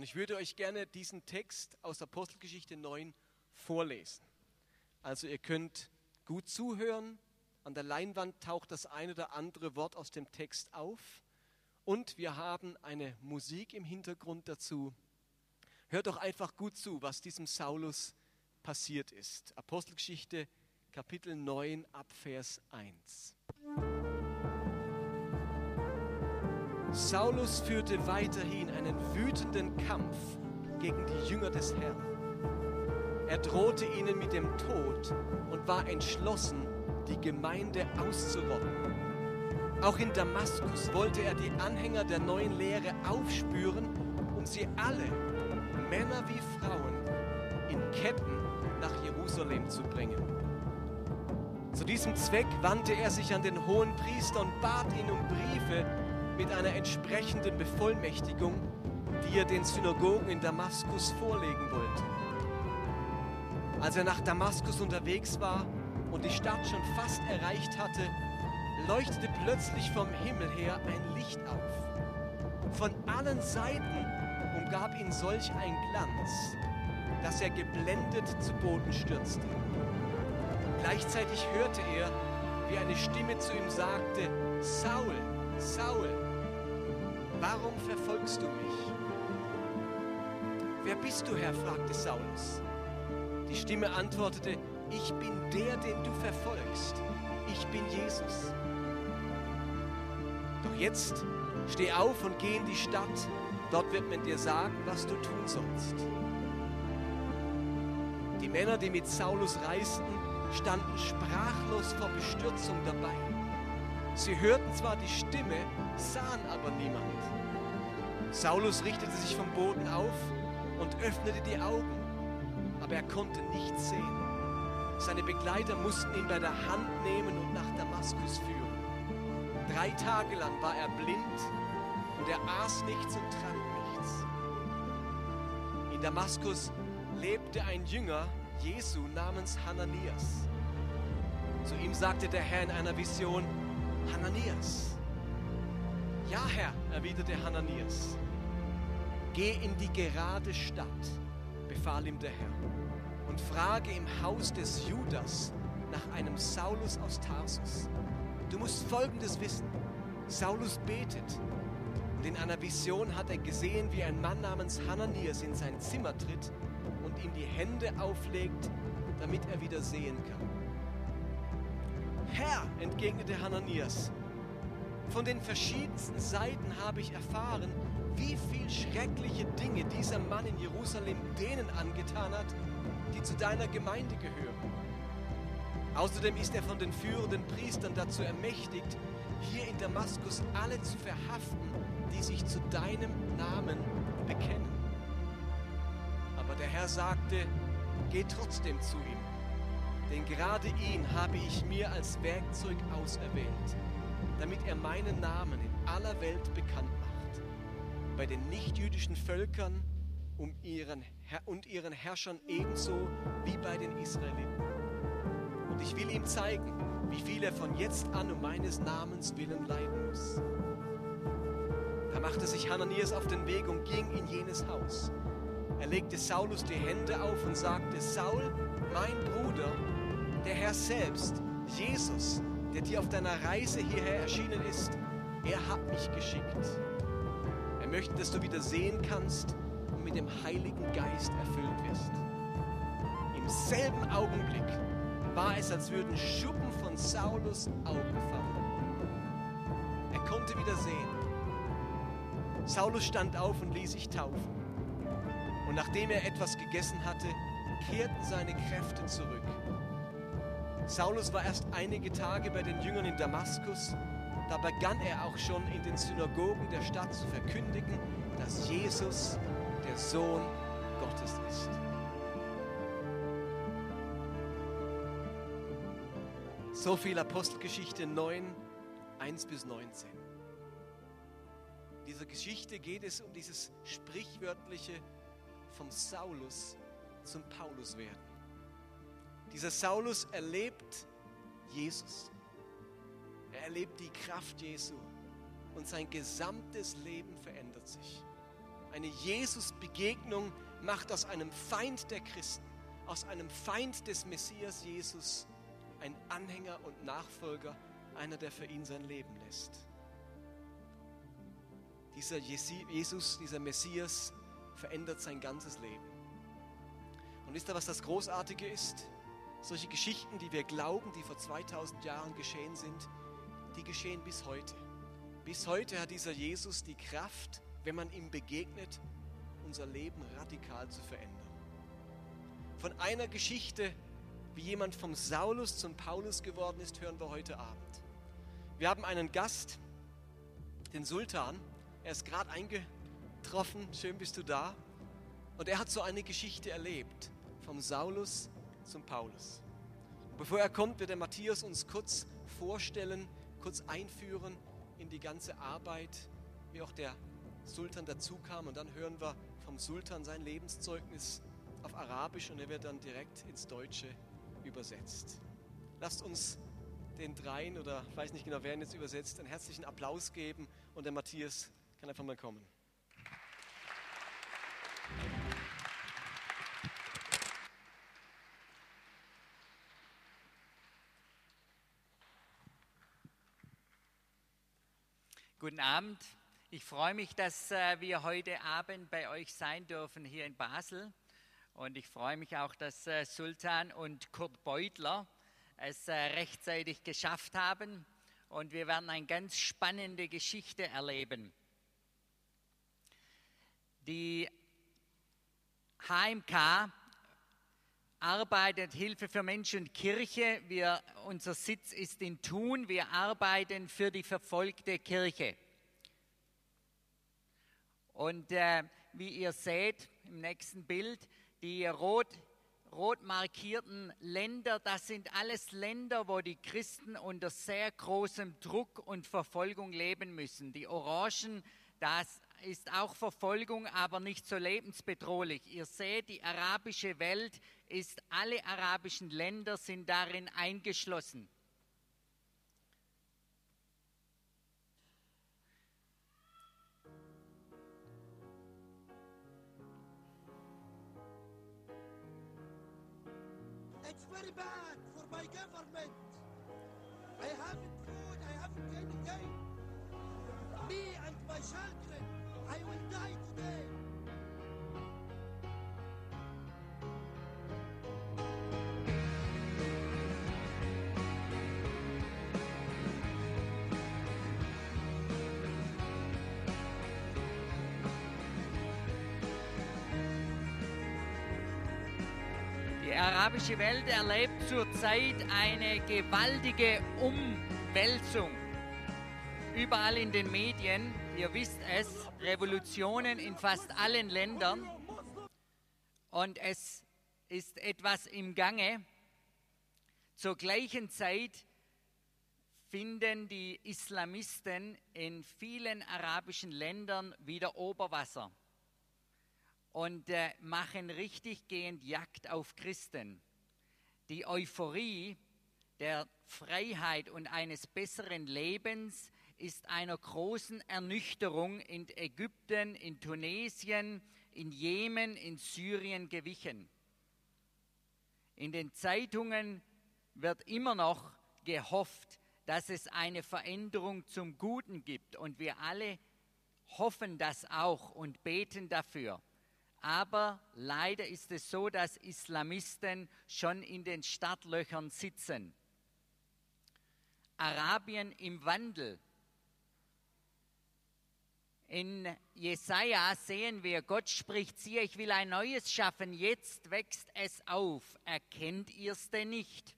Und ich würde euch gerne diesen Text aus Apostelgeschichte 9 vorlesen. Also ihr könnt gut zuhören. An der Leinwand taucht das eine oder andere Wort aus dem Text auf. Und wir haben eine Musik im Hintergrund dazu. Hört doch einfach gut zu, was diesem Saulus passiert ist. Apostelgeschichte Kapitel 9 ab Vers 1. Saulus führte weiterhin einen wütenden Kampf gegen die Jünger des Herrn. Er drohte ihnen mit dem Tod und war entschlossen, die Gemeinde auszurotten. Auch in Damaskus wollte er die Anhänger der neuen Lehre aufspüren und sie alle, Männer wie Frauen, in Ketten nach Jerusalem zu bringen. Zu diesem Zweck wandte er sich an den hohen Priester und bat ihn um Briefe mit einer entsprechenden Bevollmächtigung, die er den Synagogen in Damaskus vorlegen wollte. Als er nach Damaskus unterwegs war und die Stadt schon fast erreicht hatte, leuchtete plötzlich vom Himmel her ein Licht auf. Von allen Seiten umgab ihn solch ein Glanz, dass er geblendet zu Boden stürzte. Gleichzeitig hörte er, wie eine Stimme zu ihm sagte, Saul, Saul, warum verfolgst du mich? Wer bist du, Herr? fragte Saulus. Die Stimme antwortete, ich bin der, den du verfolgst. Ich bin Jesus. Doch jetzt steh auf und geh in die Stadt. Dort wird man dir sagen, was du tun sollst. Die Männer, die mit Saulus reisten, standen sprachlos vor Bestürzung dabei. Sie hörten zwar die Stimme, sahen aber niemand. Saulus richtete sich vom Boden auf und öffnete die Augen, aber er konnte nichts sehen. Seine Begleiter mussten ihn bei der Hand nehmen und nach Damaskus führen. Drei Tage lang war er blind und er aß nichts und trank nichts. In Damaskus lebte ein Jünger Jesu namens Hananias. Zu ihm sagte der Herr in einer Vision, Hananias. Ja, Herr, erwiderte Hananias. Geh in die gerade Stadt, befahl ihm der Herr, und frage im Haus des Judas nach einem Saulus aus Tarsus. Du musst Folgendes wissen. Saulus betet und in einer Vision hat er gesehen, wie ein Mann namens Hananias in sein Zimmer tritt und ihm die Hände auflegt, damit er wieder sehen kann. Herr, entgegnete Hananias, von den verschiedensten Seiten habe ich erfahren, wie viel schreckliche Dinge dieser Mann in Jerusalem denen angetan hat, die zu deiner Gemeinde gehören. Außerdem ist er von den führenden Priestern dazu ermächtigt, hier in Damaskus alle zu verhaften, die sich zu deinem Namen bekennen. Aber der Herr sagte, geh trotzdem zu ihm, denn gerade ihn habe ich mir als Werkzeug auserwählt, damit er meinen Namen in aller Welt bekannt macht, bei den nichtjüdischen Völkern um ihren, und ihren Herrschern ebenso wie bei den Israeliten. Und ich will ihm zeigen, wie viel er von jetzt an um meines Namens willen leiden muss. Da machte sich Hananias auf den Weg und ging in jenes Haus. Er legte Saulus die Hände auf und sagte, Saul, mein Bruder, der Herr selbst, Jesus, der dir auf deiner Reise hierher erschienen ist, er hat mich geschickt. Er möchte, dass du wieder sehen kannst und mit dem Heiligen Geist erfüllt wirst. Im selben Augenblick war es, als würden Schuppen von Saulus Augen fallen. Er konnte wieder sehen. Saulus stand auf und ließ sich taufen. Und nachdem er etwas gegessen hatte, kehrten seine Kräfte zurück. Saulus war erst einige Tage bei den Jüngern in Damaskus. Da begann er auch schon in den Synagogen der Stadt zu verkündigen, dass Jesus der Sohn Gottes ist. So viel Apostelgeschichte 9, 1 bis 19. In dieser Geschichte geht es um dieses sprichwörtliche vom Saulus zum Paulus werden. Dieser Saulus erlebt Jesus. Er erlebt die Kraft Jesu und sein gesamtes Leben verändert sich. Eine Jesus-Begegnung macht aus einem Feind der Christen, aus einem Feind des Messias Jesus, ein Anhänger und Nachfolger, einer, der für ihn sein Leben lässt. Dieser Jesus, dieser Messias verändert sein ganzes Leben. Und wisst ihr, was das Großartige ist? Solche Geschichten, die wir glauben, die vor 2000 Jahren geschehen sind, die geschehen bis heute. Bis heute hat dieser Jesus die Kraft, wenn man ihm begegnet, unser Leben radikal zu verändern. Von einer Geschichte, wie jemand vom Saulus zum Paulus geworden ist, hören wir heute Abend. Wir haben einen Gast, den Sultan. Er ist gerade eingetroffen. Schön bist du da. Und er hat so eine Geschichte erlebt, vom Saulus zum Paulus. Bevor er kommt, wird der Matthias uns kurz vorstellen, kurz einführen in die ganze Arbeit, wie auch der Sultan dazu kam. Und dann hören wir vom Sultan sein Lebenszeugnis auf Arabisch und er wird dann direkt ins Deutsche übersetzt. Lasst uns den dreien oder ich weiß nicht genau, wer ihn jetzt übersetzt, einen herzlichen Applaus geben und der Matthias kann einfach mal kommen. Guten Abend. Ich freue mich, dass äh, wir heute Abend bei euch sein dürfen hier in Basel. Und ich freue mich auch, dass äh, Sultan und Kurt Beutler es äh, rechtzeitig geschafft haben. Und wir werden eine ganz spannende Geschichte erleben. Die HMK arbeitet Hilfe für Mensch und Kirche. Wir, unser Sitz ist in Thun. Wir arbeiten für die verfolgte Kirche. Und äh, wie ihr seht im nächsten Bild, die rot, rot markierten Länder, das sind alles Länder, wo die Christen unter sehr großem Druck und Verfolgung leben müssen. Die Orangen, das ist auch Verfolgung, aber nicht so lebensbedrohlich. Ihr seht, die arabische Welt ist, alle arabischen Länder sind darin eingeschlossen. It's very bad for my government. I haven't food, I haven't anything. Me and my children, arabische Welt erlebt zurzeit eine gewaltige Umwälzung. Überall in den Medien, ihr wisst es, Revolutionen in fast allen Ländern. Und es ist etwas im Gange. Zur gleichen Zeit finden die Islamisten in vielen arabischen Ländern wieder Oberwasser und äh, machen richtig gehend Jagd auf Christen. Die Euphorie der Freiheit und eines besseren Lebens ist einer großen Ernüchterung in Ägypten, in Tunesien, in Jemen, in Syrien gewichen. In den Zeitungen wird immer noch gehofft, dass es eine Veränderung zum Guten gibt und wir alle hoffen das auch und beten dafür. Aber leider ist es so, dass Islamisten schon in den Startlöchern sitzen. Arabien im Wandel. In Jesaja sehen wir, Gott spricht, siehe, ich will ein neues schaffen, jetzt wächst es auf. Erkennt ihr es denn nicht?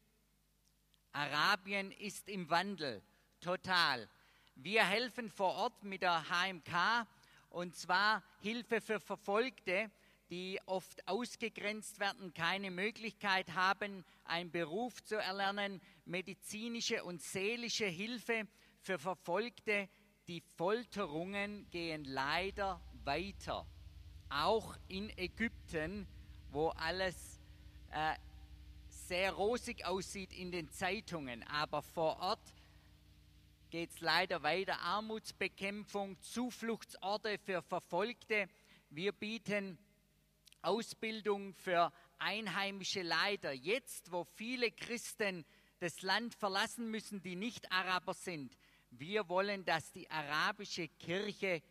Arabien ist im Wandel, total. Wir helfen vor Ort mit der HMK und zwar Hilfe für Verfolgte, die oft ausgegrenzt werden, keine Möglichkeit haben, einen Beruf zu erlernen, medizinische und seelische Hilfe für Verfolgte. Die Folterungen gehen leider weiter, auch in Ägypten, wo alles äh, sehr rosig aussieht in den Zeitungen, aber vor Ort geht es leider weiter. Armutsbekämpfung, Zufluchtsorte für Verfolgte. wir bieten Ausbildung für einheimische Leiter. Jetzt, wo viele Christen das Land verlassen müssen, die nicht Araber sind, wir wollen, dass die arabische Kirche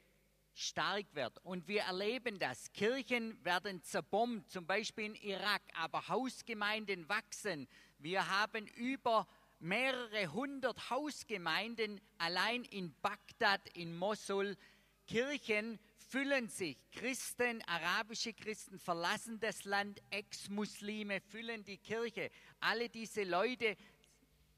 stark wird. Und wir erleben das. Kirchen werden zerbombt, zum Beispiel in Irak, aber Hausgemeinden wachsen. Wir haben über mehrere hundert Hausgemeinden allein in Bagdad, in Mosul. Kirchen füllen sich. Christen, arabische Christen verlassen das Land, Ex-Muslime füllen die Kirche. Alle diese Leute,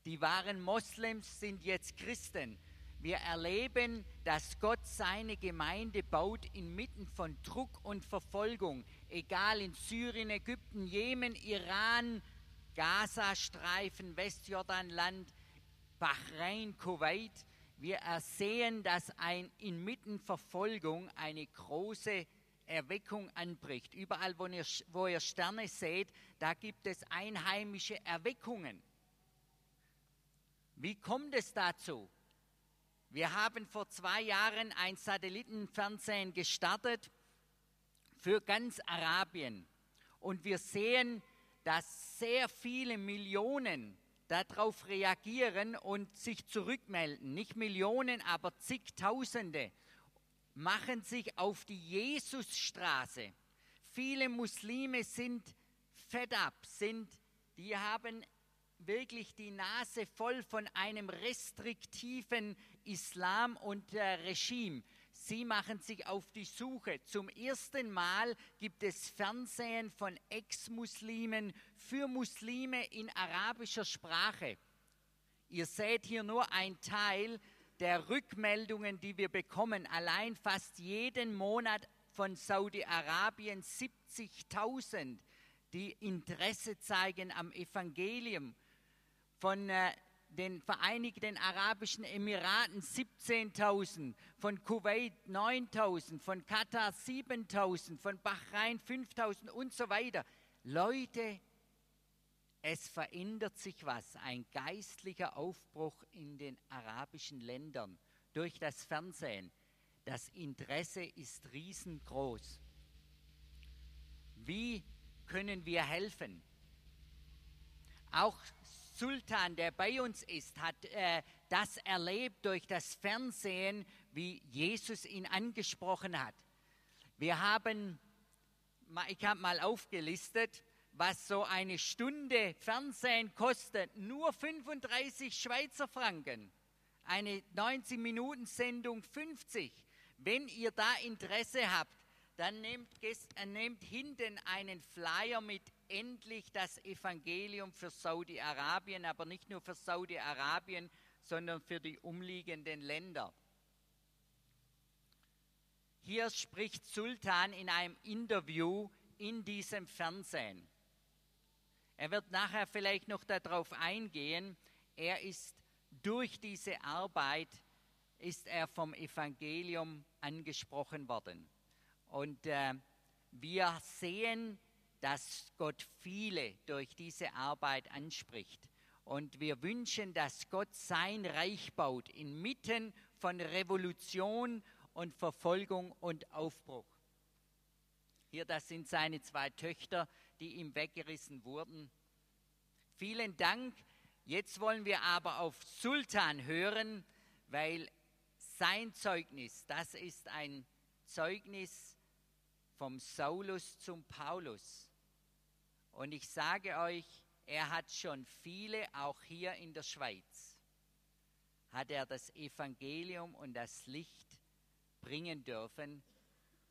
die waren Moslems, sind jetzt Christen. Wir erleben, dass Gott seine Gemeinde baut inmitten von Druck und Verfolgung, egal in Syrien, Ägypten, Jemen, Iran, Gazastreifen, Westjordanland, Bahrain, Kuwait. Wir ersehen, dass ein, inmitten Verfolgung eine große Erweckung anbricht. Überall, wo ihr, wo ihr Sterne seht, da gibt es einheimische Erweckungen. Wie kommt es dazu? Wir haben vor zwei Jahren ein Satellitenfernsehen gestartet für ganz Arabien. Und wir sehen, dass sehr viele Millionen darauf reagieren und sich zurückmelden. Nicht Millionen, aber zigtausende machen sich auf die Jesusstraße. Viele Muslime sind fed up, sind, die haben wirklich die Nase voll von einem restriktiven Islam und äh, Regime. Sie machen sich auf die Suche. Zum ersten Mal gibt es Fernsehen von Ex-Muslimen für Muslime in arabischer Sprache. Ihr seht hier nur ein Teil der Rückmeldungen, die wir bekommen. Allein fast jeden Monat von Saudi-Arabien 70.000, die Interesse zeigen am Evangelium. Von äh, den Vereinigten Arabischen Emiraten 17.000, von Kuwait 9.000, von Katar 7.000, von Bahrain 5.000 und so weiter. Leute, es verändert sich was, ein geistlicher Aufbruch in den arabischen Ländern durch das Fernsehen. Das Interesse ist riesengroß. Wie können wir helfen? Auch Sultan, der bei uns ist, hat äh, das erlebt durch das Fernsehen, wie Jesus ihn angesprochen hat. Wir haben, ich habe mal aufgelistet, was so eine Stunde Fernsehen kostet. Nur 35 Schweizer Franken. Eine 90-Minuten-Sendung 50. Wenn ihr da Interesse habt, dann nehmt, äh, nehmt hinten einen Flyer mit endlich das Evangelium für Saudi-Arabien, aber nicht nur für Saudi-Arabien, sondern für die umliegenden Länder. Hier spricht Sultan in einem Interview in diesem Fernsehen. Er wird nachher vielleicht noch darauf eingehen. Er ist durch diese Arbeit ist er vom Evangelium angesprochen worden. Und äh, wir sehen, dass Gott viele durch diese Arbeit anspricht. Und wir wünschen, dass Gott sein Reich baut inmitten von Revolution und Verfolgung und Aufbruch. Hier, das sind seine zwei Töchter, die ihm weggerissen wurden. Vielen Dank. Jetzt wollen wir aber auf Sultan hören, weil sein Zeugnis, das ist ein Zeugnis vom Saulus zum Paulus. Und ich sage euch, er hat schon viele, auch hier in der Schweiz, hat er das Evangelium und das Licht bringen dürfen.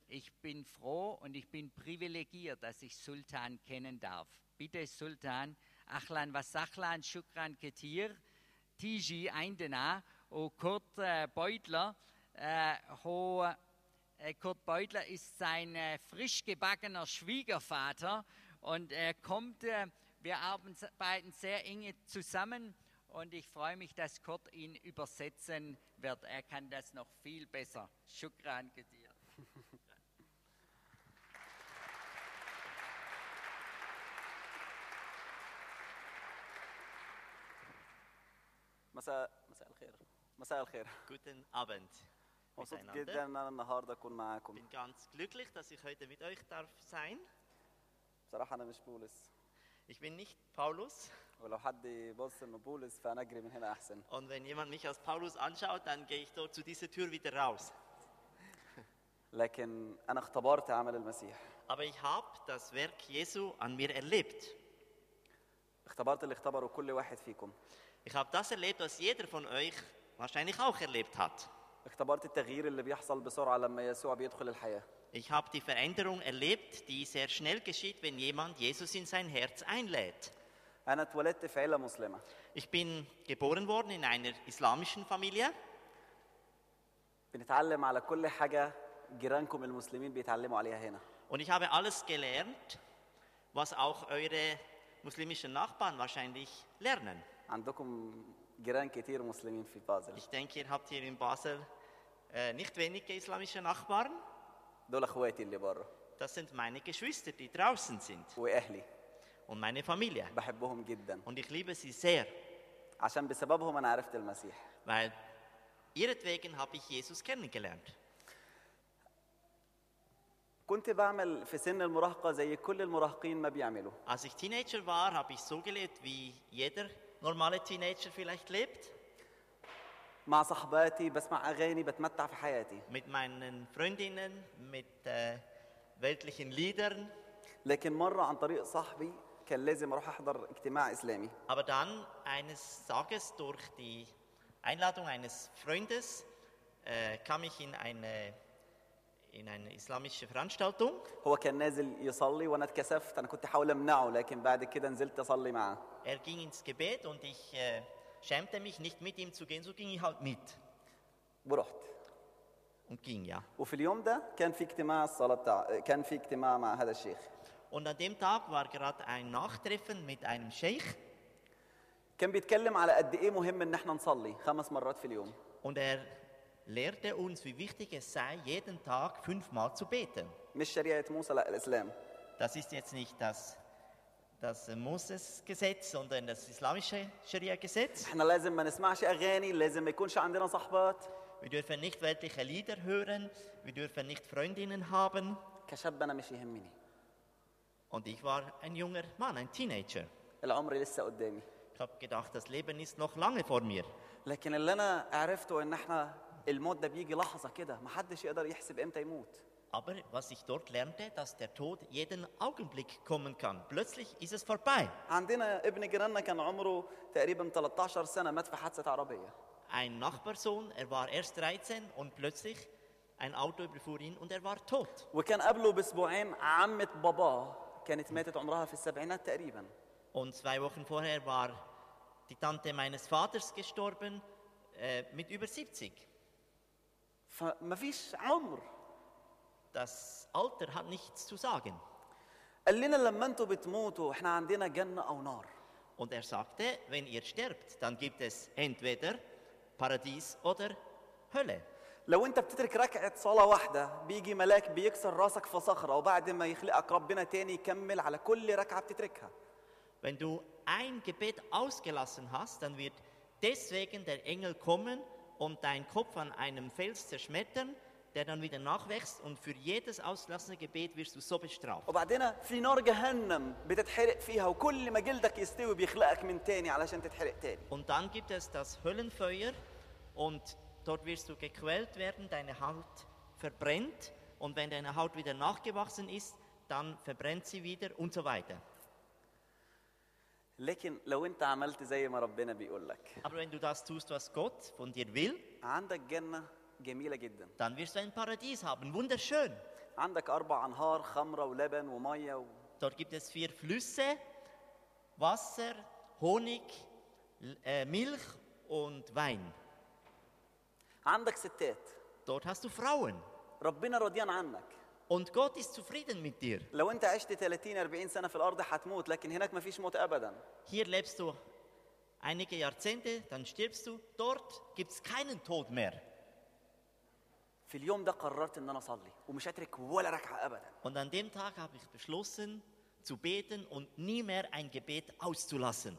Ich bin froh und ich bin privilegiert, dass ich Sultan kennen darf. Bitte Sultan, Achlan Wasachlan, Shukran Ketir, Tiji Eindena, o Kurt äh, Beutler, äh, äh, Kurt Beutler ist sein frisch gebackener Schwiegervater und er kommt, äh, wir arbeiten sehr eng zusammen und ich freue mich, dass Kurt ihn übersetzen wird. Er kann das noch viel besser. Shukran dir. مساء مساء الخير مساء الخير Guten Abend. مبسوط جدا miteinander. ان انا النهارده اكون معاكم bin ganz glücklich, dass ich heute mit euch darf sein. بصراحه انا مش بولس Ich bin nicht Paulus ولو حد يبص انه بولس فانا اجري من هنا احسن und wenn jemand mich als Paulus anschaut, dann gehe ich dort zu dieser Tür wieder raus. لكن انا اختبرت عمل المسيح Aber ich habe das Werk Jesu an mir erlebt. اختبرت اللي اختبره كل واحد فيكم Ich habe das erlebt, was jeder von euch wahrscheinlich auch erlebt hat. اختبرت التغيير اللي بيحصل بسرعه لما يسوع بيدخل الحياه Ich habe die Veränderung erlebt, die sehr schnell geschieht, wenn jemand Jesus in sein Herz einlädt. انا اتولدت في عيله مسلمه Ich bin geboren worden in einer islamischen Familie. بنتعلم على كل حاجه جيرانكم المسلمين بيتعلموا عليها هنا Und ich habe alles gelernt, was auch eure muslimischen Nachbarn wahrscheinlich lernen. عندكم جيران كتير مسلمين في بازل Ich denke, ihr habt hier in Basel äh, nicht wenige islamische Nachbarn. دول اخواتي اللي بره Das sind meine Geschwister, die draußen sind واهلي und meine Familie. بحبهم جدا Und ich liebe sie sehr, عشان بسببهم انا عرفت المسيح weil ihretwegen habe ich Jesus kennengelernt. كنت بعمل في سن المراهقه زي كل المراهقين ما بيعملوا Als ich Teenager war, habe ich so gelebt, wie jeder normale Teenager vielleicht lebt. مع صحباتي بسمع اغاني بتمتع في حياتي Mit meinen Freundinnen, mit äh, weltlichen Liedern. لكن مره عن طريق صاحبي كان لازم اروح احضر اجتماع اسلامي Aber dann eines Tages durch die Einladung eines Freundes äh, kam ich in eine, in eine islamische Veranstaltung. هو كان نازل يصلي وانا اتكسفت انا كنت احاول امنعه لكن بعد كده نزلت اصلي معاه Er ging ins Gebet und ich äh, schämte mich nicht mit ihm zu gehen, so ging ich halt mit ورحت und ging ja. وفي اليوم ده كان في اجتماع الصلاه بتاع كان في اجتماع مع هذا الشيخ Und an dem Tag war gerade ein Nachtreffen mit einem Scheich كان بيتكلم على قد ايه مهم ان احنا نصلي خمس مرات في اليوم und er lehrte uns, wie wichtig es sei, jeden Tag fünfmal zu beten. مش شريعه موسى لا الاسلام Das ist jetzt nicht das, das Moses-Gesetz, sondern das islamische Scharia-Gesetz. احنا لازم ما نسمعش اغاني لازم ما يكونش عندنا صحبات Wir dürfen nicht weltliche Lieder hören, wir dürfen nicht Freundinnen haben. كشاب انا مش يهمني Und ich war ein junger Mann, ein Teenager. العمر لسه قدامي Ich habe gedacht, das Leben ist noch lange vor mir. لكن اللي انا عرفته ان احنا الموت ده بيجي لحظه كده محدش يقدر يحسب امتى يموت Aber was ich dort lernte, dass der Tod jeden Augenblick kommen kann. Plötzlich ist es vorbei. عندنا ابن جيراننا كان عمره تقريبا 13 سنه مات في حادثه عربيه Ein Nachbarsohn, er war erst 13 und plötzlich ein Auto überfuhr ihn und er war tot. وكان قبله باسبوعين عمه باباه كانت ماتت عمرها في السبعينات تقريبا Und zwei Wochen vorher war die Tante meines Vaters gestorben äh, mit über 70. فمفيش عمر Das Alter hat nichts zu sagen. قال لنا لما انتوا بتموتوا احنا عندنا جنه او نار Und er sagte, wenn ihr sterbt, dann gibt es entweder Paradies oder Hölle. لو انت بتترك ركعه صلاه واحده بيجي ملاك بيكسر راسك في صخره وبعد ما يخلقك ربنا تاني يكمل على كل ركعه بتتركها Wenn du ein Gebet ausgelassen hast, dann wird deswegen der Engel kommen und deinen Kopf an einem Fels zerschmettern, der dann wieder nachwächst und für jedes ausgelassene Gebet wirst du so bestraft. وبعدين في نار جهنم بتتحرق فيها وكل ما جلدك يستوي بيخلقك من تاني علشان تتحرق تاني Und dann gibt es das Höllenfeuer und dort wirst du gequält werden, deine Haut verbrennt und wenn deine Haut wieder nachgewachsen ist, dann verbrennt sie wieder und so weiter. لكن لو انت عملت زي ما ربنا بيقول لك Aber wenn du das tust, was Gott von dir will, عندك جنه جميله جدا dann wirst du ein Paradies haben, wunderschön. عندك اربع انهار خمره ولبن وميه و... Dort gibt es vier Flüsse, Wasser, Honig, L- äh, Milch und Wein. عندك ستات Dort hast du Frauen. ربنا راضيان عنك Und Gott ist zufrieden mit dir. لو انت عشت 30 40 سنه في الارض هتموت لكن هناك مفيش موت ابدا Hier lebst du einige Jahrzehnte, dann stirbst du. Dort gibt es keinen Tod mehr. في اليوم ده قررت ان انا اصلي ومش هترك ولا ركعه ابدا Und an dem Tag habe ich beschlossen, zu beten und nie mehr ein Gebet auszulassen.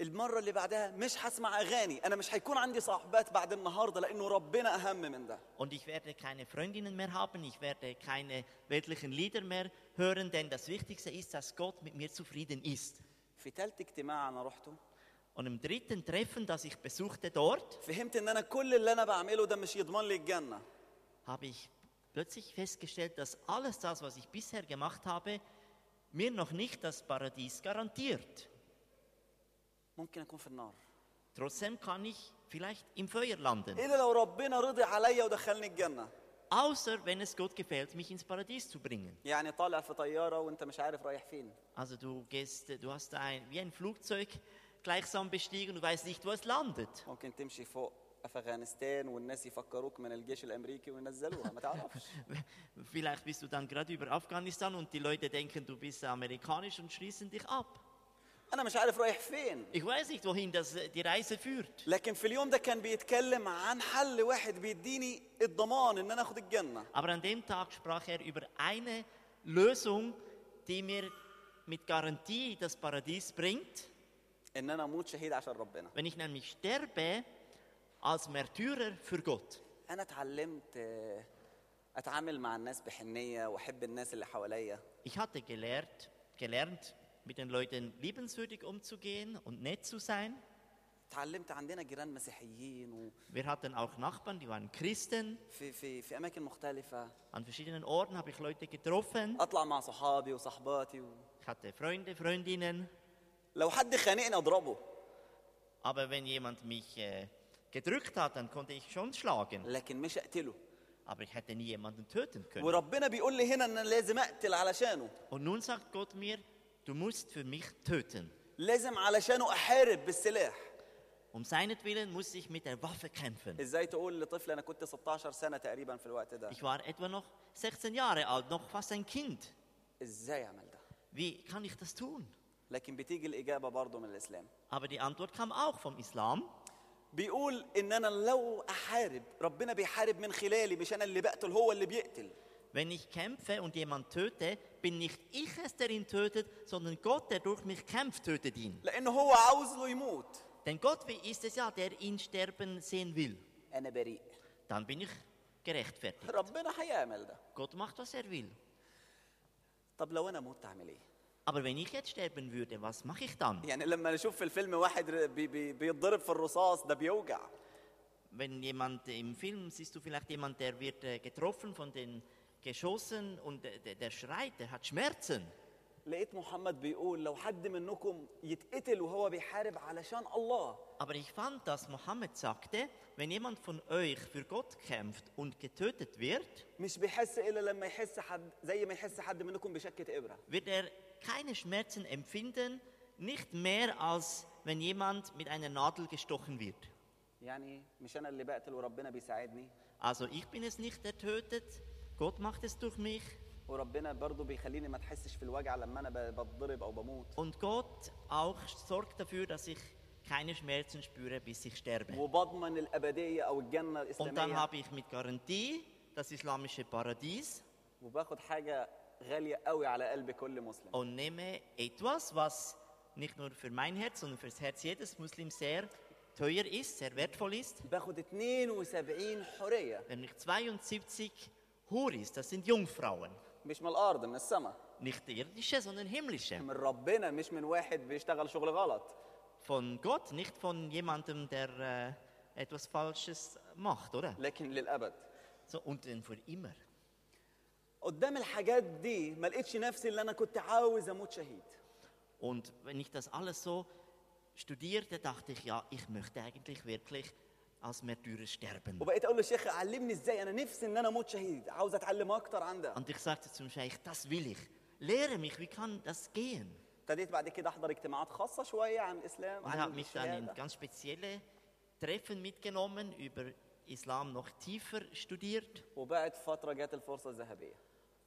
المرة اللي بعدها مش هسمع أغاني أنا مش هيكون عندي صاحبات بعد النهاردة لأنه ربنا أهم من ده Und ich werde keine Freundinnen mehr haben, ich werde keine weltlichen Lieder mehr hören, denn das Wichtigste ist, dass Gott mit mir zufrieden ist. في تالت اجتماع أنا رحته Und im dritten Treffen, das ich besuchte dort, فهمت إن أنا كل اللي أنا بعمله ده مش يضمن لي الجنة habe ich plötzlich festgestellt, dass alles das, was ich bisher gemacht habe, mir noch nicht das Paradies garantiert. ممكن أكون في النار Trotzdem kann ich vielleicht im Feuer landen. إلا لو ربنا رضي عليا ودخلني الجنة Außer wenn es Gott gefällt, mich ins Paradies zu bringen. يعني طالع في طيارة وأنت مش عارف رايح فين Also du gehst, du hast ein, wie ein Flugzeug gleichsam bestiegen, du weißt nicht, wo es landet. ممكن تمشي فوق افغانستان والناس يفكروك من الجيش الامريكي وينزلوها ما تعرفش Vielleicht bist du dann gerade über Afghanistan und die Leute denken, du bist amerikanisch und schließen dich ab. انا مش عارف رايح فين Ich weiß nicht, wohin das, äh, die Reise führt. لكن في اليوم ده كان بيتكلم عن حل واحد بيديني الضمان ان انا اخد الجنه Aber an dem Tag sprach er über eine Lösung, die mir mit Garantie das Paradies bringt, ان انا اموت شهيد عشان ربنا wenn ich nämlich sterbe als Märtyrer für Gott. انا اتعلمت آه، اتعامل مع الناس بحنيه واحب الناس اللي حواليا Ich hatte gelehrt, gelernt, mit den Leuten liebenswürdig umzugehen und nett zu sein. اتعلمت عندنا جيران مسيحيين Wir hatten auch Nachbarn, die waren Christen. وفي في في اماكن مختلفه An verschiedenen Orten habe ich Leute getroffen. اطلع مع صحابي وصحباتي و... Ich hatte Freunde, Freundinnen. لو حد خانقني اضربه Aber wenn jemand mich äh, gedrückt hat, dann konnte ich schon schlagen. لكن مش اقتله Aber ich hätte nie jemanden töten können. وربنا بيقول لي هنا ان انا لازم اقتل علشانه Und nun sagt Gott mir, du musst für mich töten. لازم علشانه احارب بالسلاح Um seinetwillen muss ich mit der Waffe kämpfen. ازاي تقول لطفل انا كنت 16 سنه تقريبا في الوقت ده Ich war etwa noch 16 Jahre alt, noch fast ein Kind. ازاي اعمل ده Wie kann ich das tun? لكن بتيجي الاجابه برضه من الاسلام Aber die Antwort kam auch vom Islam. بيقول ان انا لو احارب ربنا بيحارب من خلالي مش انا اللي بقتل هو اللي بيقتل Wenn ich kämpfe und jemand töte, bin nicht ich es, der ihn tötet, sondern Gott, der durch mich kämpft, tötet ihn. لانه هو عاوز له يموت Denn Gott wie ist es ja, der ihn sterben sehen will. انا بريء Dann bin ich gerechtfertigt. ربنا هيعمل ده Gott macht, was er will. طب لو انا مت اعمل ايه Aber wenn ich jetzt sterben würde, was mache ich dann? يعني لما نشوف في الفيلم واحد بي بي بيتضرب في الرصاص ده بيوجع Wenn jemand im Film siehst du vielleicht jemand, der wird äh, getroffen von den Geschossen und der, der, der schreit, der hat Schmerzen. لقيت محمد بيقول لو حد منكم يتقتل وهو بيحارب علشان الله Aber ich fand, dass Mohammed sagte, wenn jemand von euch für Gott kämpft und getötet wird, مش بيحس الا لما يحس حد زي ما يحس حد منكم بشكه ابره wird er keine Schmerzen empfinden, nicht mehr als wenn jemand mit einer Nadel gestochen wird. يعني مش انا اللي بقتل وربنا بيساعدني Also ich bin es nicht, der tötet, Gott macht es durch mich وربنا برضه بيخليني ما تحسش في الوجع لما انا ب- بتضرب او بموت und Gott auch sorgt dafür, dass ich keine Schmerzen spüre, bis ich sterbe. وبضمن الابديه او الجنه Und dann الاسلاميه habe ich mit Garantie das islamische Paradies وباخد حاجه غاليه قوي على قلب كل مسلم und nehme etwas, was nicht nur für mein Herz, sondern für das Herz jedes Muslims sehr teuer ist, sehr wertvoll ist, باخد 72 حوريه nämlich 72 Huris, das sind Jungfrauen. مش من الارض من السماء Nicht irdische, sondern himmlische. من ربنا مش من واحد بيشتغل شغل غلط Von Gott, nicht von jemandem, der äh, etwas Falsches macht, oder? لكن للابد So, und dann für immer. قدام الحاجات دي ما لقيتش نفسي اللي انا كنت عاوز اموت شهيد Und wenn ich das alles so studierte, dachte ich, ja, ich möchte eigentlich wirklich als Märtyrer sterben. وبقيت اقول للشيخ علمني ازاي انا نفسي ان انا اموت شهيد عاوز اتعلم اكتر عن ده Und ich sagte zum Scheich, das will ich. Lehre mich, wie kann das gehen? ابتديت بعد كده احضر اجتماعات خاصه شويه عن الاسلام Und عن habe mich dann in الشهاده ganz spezielle Treffen mitgenommen, über Islam noch tiefer studiert. وبعد فتره جات الفرصه الذهبيه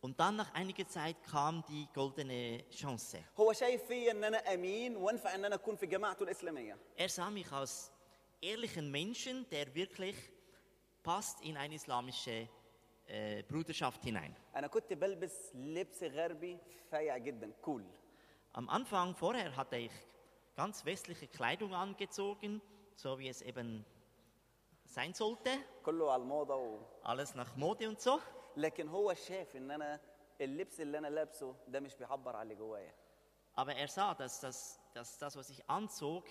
Und dann nach einiger Zeit kam die goldene Chance. هو شايف فيا ان انا امين وانفع ان انا اكون في جماعته الاسلاميه Er sah mich als ehrlichen Menschen, der wirklich passt in eine islamische äh, Bruderschaft hinein. انا كنت بلبس لبس غربي فايع جدا كول Am Anfang, vorher hatte ich ganz westliche Kleidung angezogen, so wie es eben sein sollte. كله على الموضه و... Alles nach Mode und so. لكن هو شاف ان انا اللبس اللي انا لابسه ده مش بيعبر على اللي جوايا Aber er sah, dass das, dass das, was ich anzog,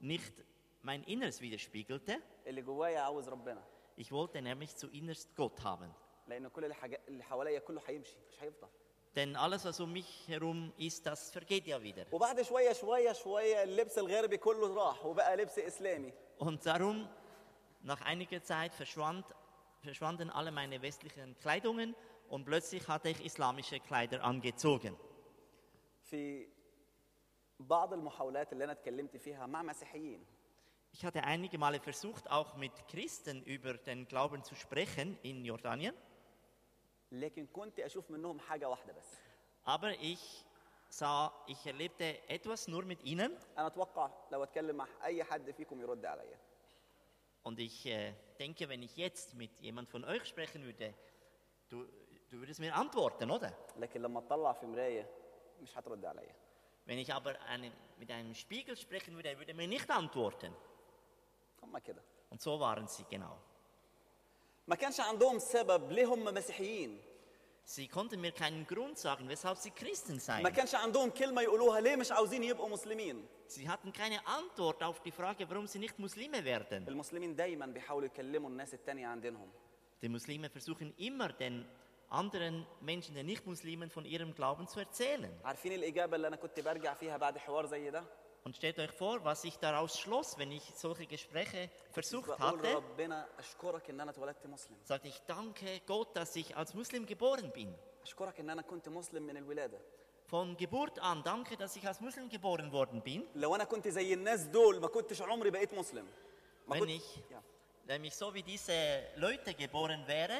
nicht mein Inneres widerspiegelte. اللي جوايا عاوز ربنا Ich wollte nämlich zuinnerst Gott haben. لان كل الحاجات اللي حواليا كله هيمشي مش هيفضل Denn alles, was um mich herum ist, das vergeht ja wieder. وبعد شويه شويه شويه اللبس الغربي كله راح وبقى لبس اسلامي Und darum, nach einiger Zeit verschwand, verschwanden alle meine westlichen Kleidungen und plötzlich hatte ich islamische Kleider angezogen. في بعض المحاولات اللي انا اتكلمت فيها مع مسيحيين Ich hatte einige Male versucht, auch mit Christen über den Glauben zu sprechen in Jordanien, لكن كنت اشوف منهم حاجه واحده بس aber ich sah, ich erlebte etwas nur mit ihnen انا اتوقع لو اتكلم مع اي حد فيكم يرد عليا und ich äh, denke, wenn ich jetzt mit jemand von euch sprechen würde, du, du würdest mir antworten, oder? لكن لما تطلع في مرايه مش هترد عليا Wenn ich aber einen, mit einem Spiegel sprechen würde, er würde mir nicht antworten. هم كده Und so waren sie genau. ما كانش عندهم سبب ليه هم مسيحيين Sie konnten mir keinen Grund sagen, weshalb sie Christen ما seien. كانش عندهم كلمه يقولوها ليه مش عاوزين يبقوا مسلمين Sie hatten keine Antwort auf die Frage, warum sie nicht Muslime werden. المسلمين دايما بيحاولوا يكلموا الناس التانية عن دينهم Die Muslime versuchen immer, den anderen Menschen, den Nicht-Muslimen, von ihrem Glauben zu erzählen. عارفين الإجابة اللي أنا كنت برجع فيها بعد حوار زي ده Und stellt euch vor, was ich daraus schloss, wenn ich solche Gespräche versucht بقول hatte. ربنا أشكرك إن أنا اتولدت مسلم Sagte ich, danke Gott, dass ich als Muslim geboren bin. أشكرك إن أنا كنت مسلم من الولادة Von Geburt an, danke, dass ich als Muslim geboren worden bin. لو أنا كنت زي الناس دول ما كنتش عمري بقيت مسلم ما Wenn كنت ich Ja. nämlich so wie diese Leute geboren wäre,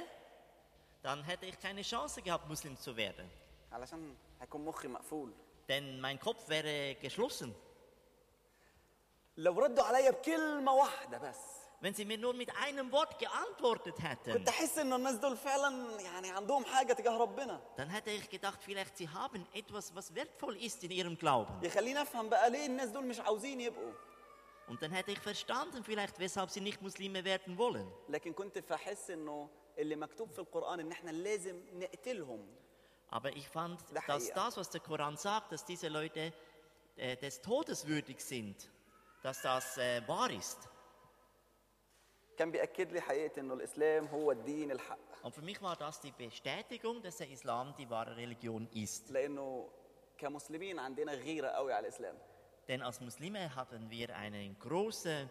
dann hätte ich keine Chance gehabt, Muslim zu werden. علشان هيكون مخي مقفول Denn mein Kopf wäre geschlossen. لو ردوا عليا بكلمة واحدة بس Wenn sie mir nur mit einem Wort geantwortet hätten, كنت أحس إن الناس دول فعلا يعني عندهم حاجة تجاه ربنا dann hätte ich gedacht, vielleicht sie haben etwas, was wertvoll ist in ihrem Glauben. يخليني أفهم بقى ليه الناس دول مش عاوزين يبقوا Und dann hätte ich verstanden, vielleicht, weshalb sie nicht Muslime werden wollen. لكن كنت فاحس إنه اللي مكتوب في القرآن إن إحنا لازم نقتلهم Aber ich fand, Das dass Haia. das, was der Koran sagt, dass diese Leute äh, des Todes würdig sind, dass das äh, wahr ist. كان بيأكد لي حقيقة إنه الإسلام هو الدين الحق Und für mich war das die Bestätigung, dass der Islam die wahre Religion ist. لأنه كمسلمين عندنا غيرة قوي على الإسلام Denn als Muslime haben wir einen großen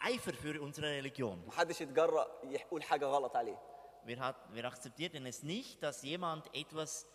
Eifer für unsere Religion. محدش يتجرأ يقول حاجة غلط عليه Wir, hat, wir akzeptieren es nicht, dass jemand etwas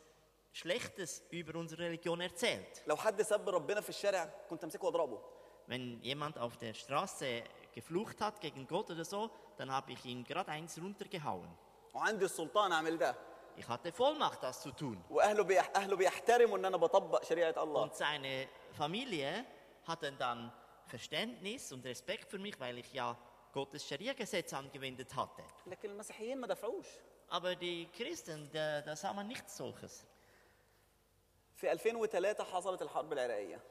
Schlechtes über unsere Religion erzählt. لو حد سب ربنا في الشارع كنت امسكه واضربه Wenn jemand auf der Straße geflucht hat gegen Gott oder so, dann habe ich ihn gerade eins runtergehauen. وعندي السلطان اعمل ده Ich hatte Vollmacht, das zu tun. واهله بيح... اهله بيحترموا ان انا بطبق شريعه الله Und seine Familie hatten dann Verständnis und Respekt für mich, weil ich ja Gottes Scharia-Gesetz angewendet hatte. لكن المسيحيين ما دفعوش Aber die Christen, da, da sah man nichts solches. في 2003 حصلت الحرب العراقيه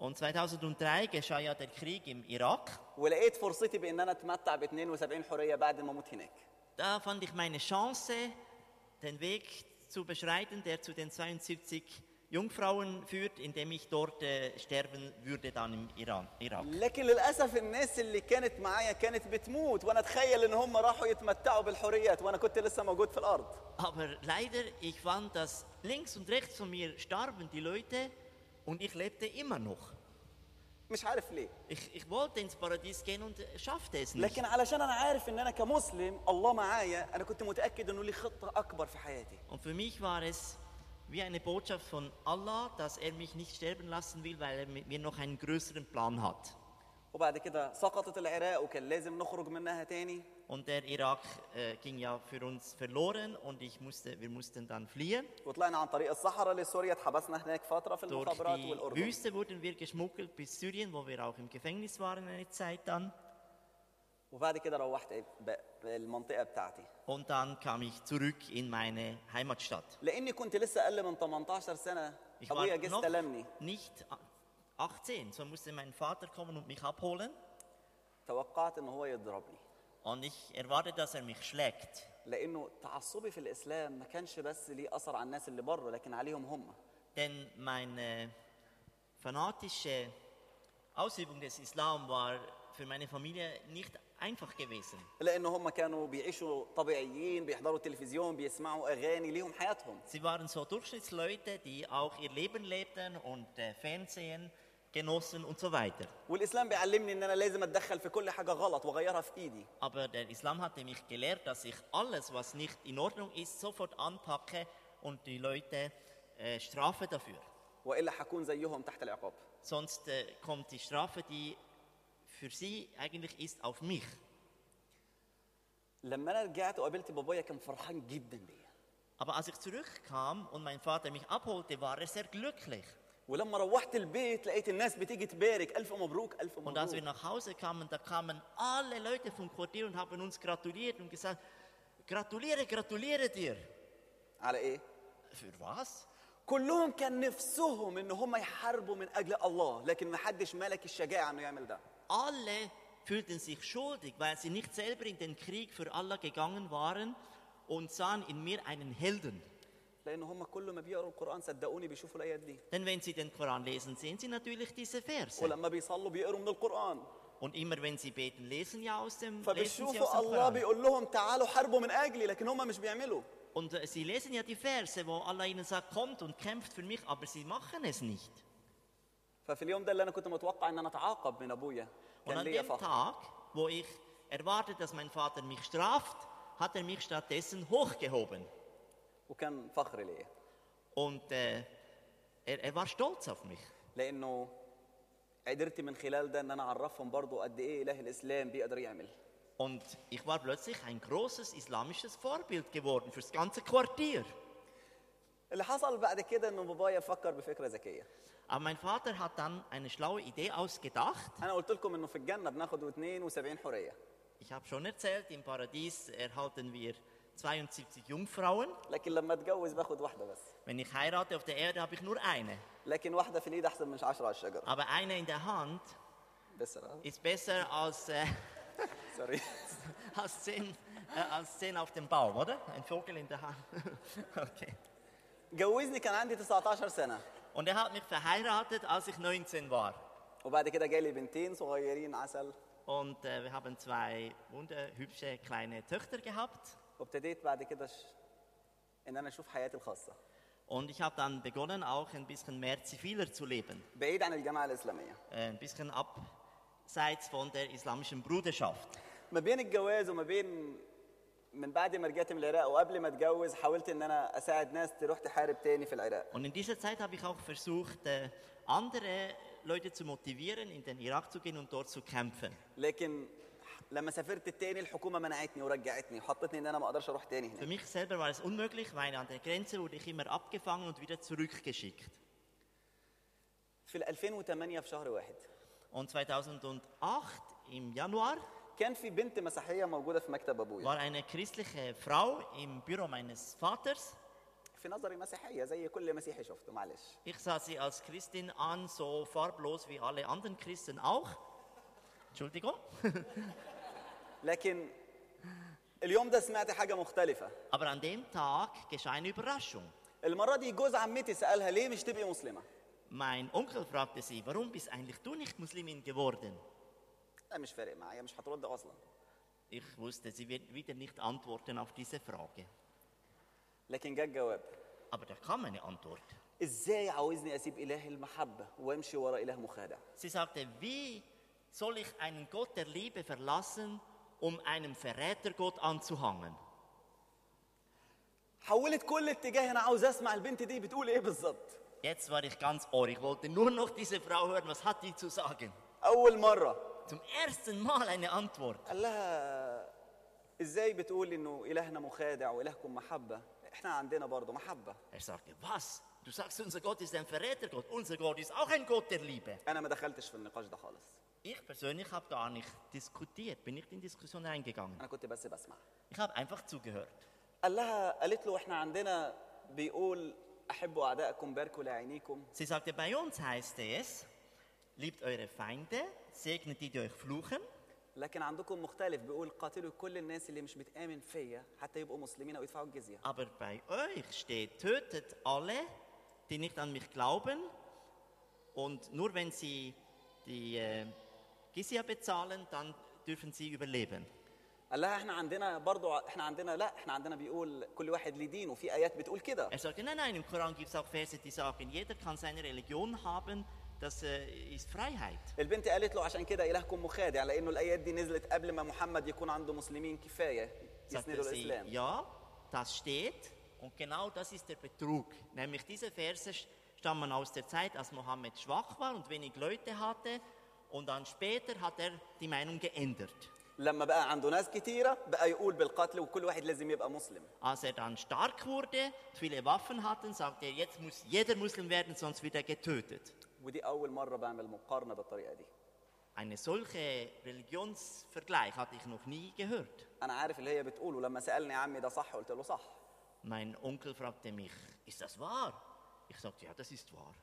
Und 2003 geschah ja der Krieg im Irak. ولقيت فرصتي بان انا اتمتع ب 72 حريه بعد ما اموت هناك Da fand ich meine Chance, den Weg zu beschreiten, der zu den 72 Jungfrauen führt, indem ich dort äh, sterben würde dann im Iran, Irak. لكن للاسف الناس اللي كانت معايا كانت بتموت وانا اتخيل ان هم راحوا يتمتعوا بالحريات وانا كنت لسه موجود في الارض Aber leider, ich fand, dass links und rechts von mir starben die Leute und ich lebte immer noch. مش عارف ليه Ich, ich wollte ins Paradies gehen und äh, schaffte es nicht. لكن علشان انا عارف ان انا كمسلم الله معايا انا كنت متاكد انه ليه خطه اكبر في حياتي Und für mich war es wie eine Botschaft von Allah, dass er mich nicht sterben lassen will, weil er mit mir noch einen größeren Plan hat. وبعد كده سقطت العراق وكان لازم نخرج منها تاني Und der Irak äh, ging ja für uns verloren und ich musste, wir mussten dann fliehen. وطلعنا عن طريق الصحراء لسوريا اتحبسنا هناك فتره في Durch المخابرات die والاردن Wüste wurden wir geschmuggelt bis Syrien, wo wir auch im Gefängnis waren eine Zeit dann. وبعد كده روحت ب- المنطقه بتاعتي Und dann kam ich zurück in meine Heimatstadt. لاني كنت لسه اقل من 18 سنه Ich ابويا war جه noch استلمني nicht 18. So musste mein Vater kommen und mich abholen. توقعت انه هو يضربني Und ich erwarte, dass er mich schlägt. لانه تعصبي في الاسلام ما كانش بس ليه اثر على الناس اللي بره لكن عليهم هم Denn meine fanatische Ausübung des Islam war für meine Familie nicht einfach gewesen. لان هم كانوا بيعيشوا طبيعيين بيحضروا تلفزيون بيسمعوا اغاني ليهم حياتهم Sie waren so Durchschnittsleute, die auch ihr Leben lebten und äh, Fernsehen genossen und so weiter. والاسلام بيعلمني ان انا لازم اتدخل في كل حاجه غلط واغيرها في ايدي Aber der Islam hatte mich gelehrt, dass ich alles, was nicht in Ordnung ist, sofort anpacke und die Leute äh, strafe dafür. والا هكون زيهم تحت العقاب Sonst äh, kommt die Strafe, die für sie eigentlich ist, auf mich. لما انا رجعت وقابلت بابايا كان فرحان جدا بيا Aber als ich zurückkam und mein Vater mich abholte, war er sehr glücklich. ولما روحت البيت لقيت الناس بتيجي تبارك الف مبروك الف Und als wir مبروك nach Hause kamen, da kamen alle Leute vom Quartier und haben uns gratuliert und gesagt, gratuliere, gratuliere dir. على ايه Für was? كلهم كان نفسهم ان هم يحاربوا من اجل الله لكن ما حدش ملك الشجاعه انه يعمل ده Alle fühlten sich schuldig, weil sie nicht selber in den Krieg für Allah gegangen waren und sahen in mir einen Helden. Denn wenn sie den Koran lesen, sehen sie natürlich diese Verse. ولما بيصلوا بيقروا من القران Und immer wenn sie beten, lesen ja aus dem, lesen sie aus فبيشوفوا dem الله Koran. بيقول لهم تعالوا حاربوا من اجلي لكن هم مش بيعملوا Und äh, sie lesen ja die Verse, wo Allah ihnen sagt, kommt und kämpft für mich, aber sie machen es nicht. ففي اليوم ده اللي انا كنت متوقع ان انا اتعاقب من ابويا Und كان an ليا dem فخر Tag, wo ich erwarte, dass mein Vater mich straft, hat er mich stattdessen hochgehoben. وكان فخر ليا Und äh, er, er war stolz auf mich. لانه قدرت من خلال ده ان انا اعرفهم برضو قد ايه اله الاسلام بيقدر يعمل Und ich war plötzlich ein großes islamisches Vorbild geworden fürs ganze Quartier. اللي حصل بعد كده انه بابايا فكر بفكره ذكيه Aber mein Vater hat dann eine schlaue Idee ausgedacht. انا قلت لكم انه في الجنه بناخد 72 حوريه Ich habe schon erzählt, im Paradies erhalten wir 72 Jungfrauen. لكن لما اتجوز باخد واحده بس Wenn ich heirate auf der Erde, habe ich nur eine. لكن واحده في الايد احسن من 10 على الشجره Aber eine in der Hand بس ist besser als, äh, سوري als, zehn, äh, als zehn auf dem Baum, oder? Ein Vogel in der Hand. okay. جوزني كان عندي 19 سنه Und er hat mich verheiratet, als ich 19 war. وبعد كده جالي بنتين صغيرين عسل Und äh, wir haben zwei wunderhübsche kleine Töchter gehabt. وابتديت بعد كده ش... ان انا اشوف حياتي الخاصه Und ich habe dann begonnen, auch ein bisschen mehr ziviler zu leben. بعيد عن الجماعه الاسلاميه Äh, ein bisschen abseits von der islamischen Bruderschaft. ما بين الجواز وما بين من بعد ما رجعت من العراق وقبل ما اتجوز حاولت ان انا اساعد ناس تروح تحارب تاني في العراق Und in dieser Zeit habe ich auch versucht, äh, andere Leute zu motivieren, in den Irak zu gehen und dort zu kämpfen. لكن لما سافرت التاني الحكومه منعتني ورجعتني وحطتني ان انا ما اقدرش اروح تاني Für هناك mich selber war es unmöglich, weil an der Grenze wurde ich immer abgefangen und wieder zurückgeschickt. في ال 2008 في شهر واحد Und 2008 im Januar كان في بنت مسيحيه موجوده في مكتب ابويا war eine christliche Frau im Büro meines Vaters. في نظري مسيحيه زي كل مسيحي شفته معلش Ich sah sie als Christin an, so farblos wie alle anderen Christen auch. Entschuldigung. لكن اليوم ده سمعت حاجه مختلفه Aber an dem Tag geschah eine Überraschung. المره دي جوز عمتي سالها ليه مش تبقي مسلمه Mein Onkel fragte sie, warum bist eigentlich du nicht Muslimin geworden? لا مش فارق معايا مش هترد اصلا Ich wusste, sie wird wieder nicht antworten auf diese Frage. لكن جه الجواب Aber da kam eine Antwort. ازاي عاوزني اسيب اله المحبه وامشي ورا اله مخادع Sie sagte, wie soll ich einen Gott der Liebe verlassen, um einem Verrätergott anzuhangen? حولت كل اتجاه أنا عاوز اسمع البنت دي بتقول إيه بالظبط Jetzt war ich ganz ohr. Ich wollte nur noch diese Frau hören. Was hat die zu sagen? اول مره Zum ersten Mal eine Antwort. قال لها إزاي بتقول انه الهنا مخادع والهكم محبه إحنا عندنا برضه محبه Er sagte, was? Du sagst, unser Gott ist ein Verrätergott. Unser Gott ist auch ein Gott der Liebe. أنا ما دخلتش في النقاش ده خالص Ich persönlich habe da nicht diskutiert, bin nicht in Diskussion eingegangen. انا كنت بس بسمع Ich habe einfach zugehört. قال لها قالت له احنا عندنا بيقول احبوا اعدائكم باركوا لعينيكم Sie sagte, bei uns heißt es, liebt eure Feinde, segnet die, die euch fluchen. لكن عندكم مختلف بيقول قاتلوا كل الناس اللي مش بتآمن فيا حتى يبقوا مسلمين او يدفعوا الجزيه Aber bei euch steht, tötet alle, die nicht an mich glauben. Und nur wenn sie die äh, Gizia bezahlen, dann dürfen sie überleben. قال لها احنا عندنا برضو احنا عندنا لا احنا عندنا بيقول كل واحد ليه دين وفي ايات بتقول كده Er sagte, nein, nein, im Koran gibt es auch Verse, die sagen, jeder kann seine Religion haben, das äh, ist Freiheit. البنت قالت له عشان كده الهكم مخادع لانه الايات دي نزلت قبل ما محمد يكون عنده مسلمين كفايه يسندوا Sagte sie, الاسلام ja, das steht und genau das ist der Betrug. Nämlich diese Verse stammen aus der Zeit, als Mohammed schwach war und wenig Leute hatte und dann später hat er die Meinung geändert. لما بقى عنده ناس كتيره بقى يقول بالقتل وكل واحد لازم يبقى مسلم Als er dann stark wurde, viele Waffen hatten, sagte er, jetzt muss jeder Muslim werden, sonst wird er getötet. ودي اول مره بعمل مقارنه بالطريقه دي Eine solche Religionsvergleich hatte ich noch nie gehört. انا عارف اللي هي بتقوله لما سالني عمي ده صح قلت له صح Mein Onkel fragte mich, ist das wahr? Ich sagte, ja, das ist wahr.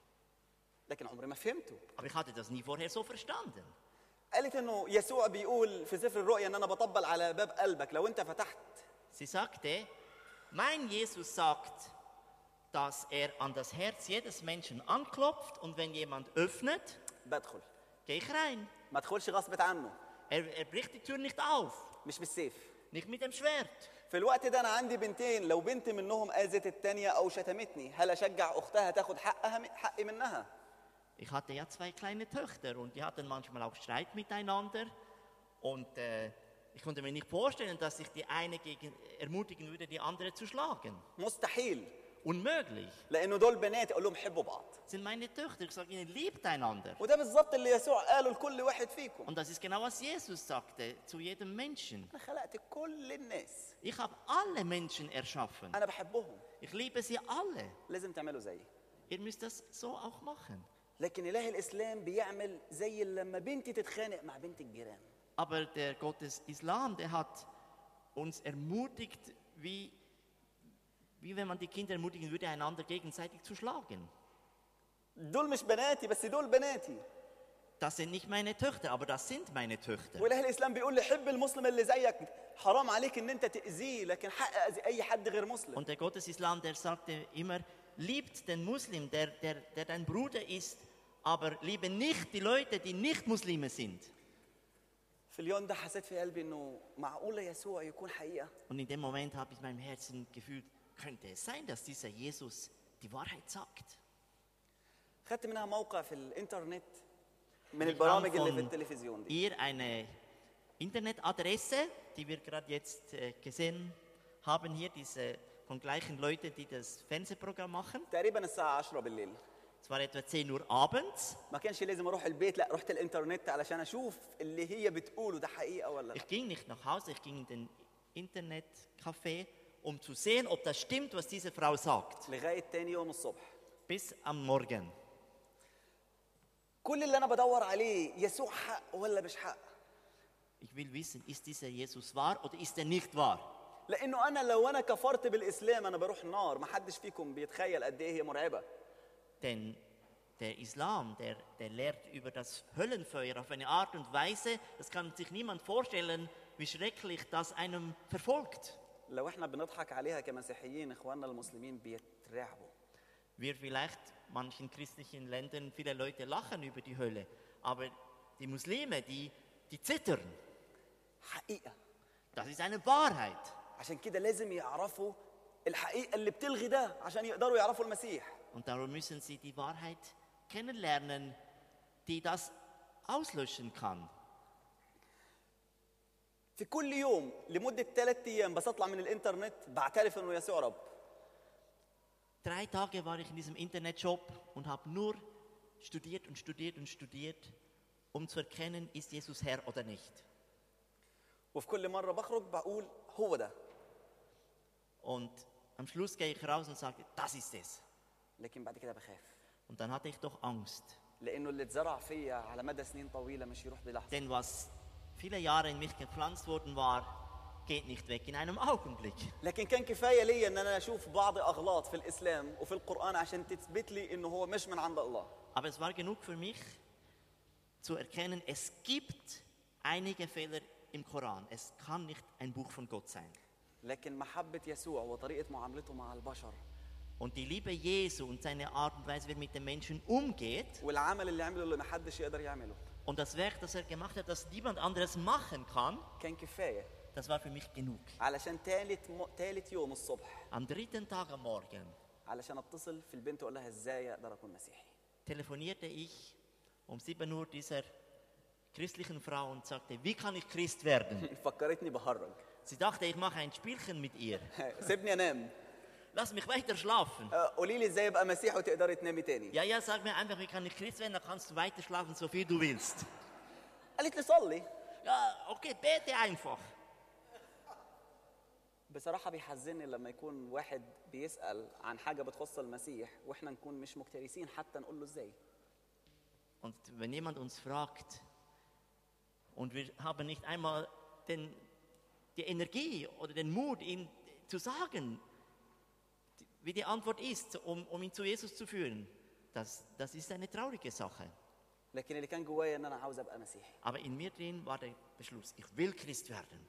لكن عمري ما فهمته. Aber ich hatte das nie vorher so verstanden. قالت إنه يسوع بيقول في سفر الرؤيا إن أنا بطبل على باب قلبك لو أنت فتحت. Sie sagte, mein Jesus sagt, dass er an das Herz jedes Menschen anklopft und wenn jemand öffnet, بدخل. gehe ich rein. ما ادخلش غصب عنه. Er, er bricht die Tür nicht auf, مش بالسيف. Nicht mit dem Schwert. في الوقت ده أنا عندي بنتين لو بنت منهم آذت التانية أو شتمتني هل أشجع أختها تاخد حقها حقي منها؟ Ich hatte ja zwei kleine Töchter und die hatten manchmal auch Streit miteinander. Und äh, ich konnte mir nicht vorstellen, dass ich die eine gegen, ermutigen würde, die andere zu schlagen. مستحيل Unmöglich. لانه دول بنات اقول لهم حبوا بعض Das sind meine Töchter. Ich sage ihnen, liebt einander. وده بالظبط اللي يسوع قاله لكل واحد فيكم Und das ist genau, was Jesus sagte zu jedem Menschen. انا خلقت كل الناس Ich habe alle Menschen erschaffen. انا بحبهم Ich liebe sie alle. لازم تعملوا زيي Ihr müsst das so auch machen. لكن اله الاسلام بيعمل زي لما بنتي تتخانق مع بنت الجيران Aber der Gott des Islam, der hat uns ermutigt, wie, wie wenn man die Kinder ermutigen würde, einander gegenseitig zu schlagen. دول مش بناتي بس دول بناتي Das sind nicht meine Töchter, aber das sind meine Töchter. واله الاسلام بيقول لي حب المسلم اللي زيك حرام عليك ان انت تاذيه لكن حق اذي اي حد غير مسلم Und der Gott des Islam, der sagte immer, liebt den Muslim, der, der, der dein Bruder ist, aber liebe nicht die Leute, die nicht Muslime sind. في اليوم ده حسيت في قلبي انه معقوله يسوع يكون حقيقه Und in dem Moment habe ich in meinem Herzen gefühlt, könnte es sein, dass dieser Jesus die Wahrheit sagt? خدت منها موقع في الانترنت من Ich البرامج habe اللي في von التلفزيون دي ihr eine Internetadresse, die wir gerade jetzt äh, gesehen haben hier, diese von gleichen Leuten, die das Fernsehprogramm machen. تقريبا الساعه 10 بالليل Es war etwa 10 Uhr abends. ما كانش لازم اروح البيت لا رحت الانترنت علشان اشوف اللي هي بتقوله ده حقيقه ولا لا Ich ging nicht nach Hause, ich ging in den Internetcafé, um zu sehen, ob das stimmt, was diese Frau sagt. لغايه تاني يوم الصبح Bis am Morgen. كل اللي انا بدور عليه يسوع حق ولا مش حق Ich will wissen, ist dieser Jesus wahr oder ist er nicht wahr? لانه انا لو انا كفرت بالاسلام انا بروح النار ما حدش فيكم بيتخيل قد ايه هي مرعبه Denn der Islam, der, der lehrt über das Höllenfeuer auf eine Art und Weise, das kann sich niemand vorstellen, wie schrecklich das einem verfolgt. لو احنا بنضحك عليها كمسيحيين اخواننا المسلمين بيترعبوا Wir vielleicht manchen christlichen Ländern, viele Leute lachen über die Hölle, aber die Muslime, die, die zittern. حقيقه Das ist eine Wahrheit. عشان كده لازم يعرفوا الحقيقه اللي بتلغي ده عشان يقدروا يعرفوا المسيح Und darum müssen sie die Wahrheit kennenlernen, die das auslöschen kann. في كل يوم لمده ثلاث ايام بس اطلع من الانترنت بعترف انه يسوع رب Drei Tage war ich in diesem Internetshop und habe nur studiert und studiert und studiert, um zu erkennen, ist Jesus Herr oder nicht. وفي كل مره بخرج بقول هو ده Und am Schluss gehe ich raus und sage, das ist es. لكن بعد كده بخاف Und dann hatte ich doch Angst. لانه اللي اتزرع فيا على مدى سنين طويله مش يروح بلحظه Denn was viele Jahre in mich gepflanzt worden war, geht nicht weg in einem Augenblick. لكن كان كفايه ليا ان انا اشوف بعض اغلاط في الاسلام وفي القران عشان تثبت لي انه هو مش من عند الله Aber es war genug für mich, zu erkennen, es gibt einige Fehler im Koran. Es kann nicht ein Buch von Gott sein. لكن محبة يسوع وطريقة معاملته مع البشر Und die Liebe Jesu und seine Art und Weise, wie er mit den Menschen umgeht والعمل اللي عمله اللي محدش يقدر يعمله und das Werk, das er gemacht hat, das niemand anderes machen kann, كان كفاية das war für mich genug. علشان تالت م... تالت يوم الصبح Am dritten Tag am Morgen علشان اتصل في البنت واقول لها ازاي اقدر اكون مسيحي telefonierte ich um 7 Uhr dieser christlichen Frau und sagte, wie kann ich Christ werden? فكرتني بهرج Sie dachte, ich mache ein Spielchen mit ihr. سيبني انام Lass mich weiter schlafen. آه، قولي لي ازاي ابقى مسيحي وتقدري تنامي تاني Ja, ja, sag mir einfach, wie kann ich Christ werden, dann kannst du weiter schlafen, so viel du willst. قالت لي صلي Ja, okay, bete einfach. بصراحة بيحزنني لما يكون واحد بيسأل عن حاجة بتخص المسيح واحنا نكون مش مكترثين حتى نقول له ازاي Und wenn jemand uns fragt und wir haben nicht einmal den, die Energie oder den Mut, ihm zu sagen, wie die Antwort ist, um, um ihn zu Jesus zu führen, das, das ist eine traurige Sache. لكن اللي كان جوايا ان انا عاوز ابقى مسيحي Aber in mir drin war der Beschluss, ich will Christ werden.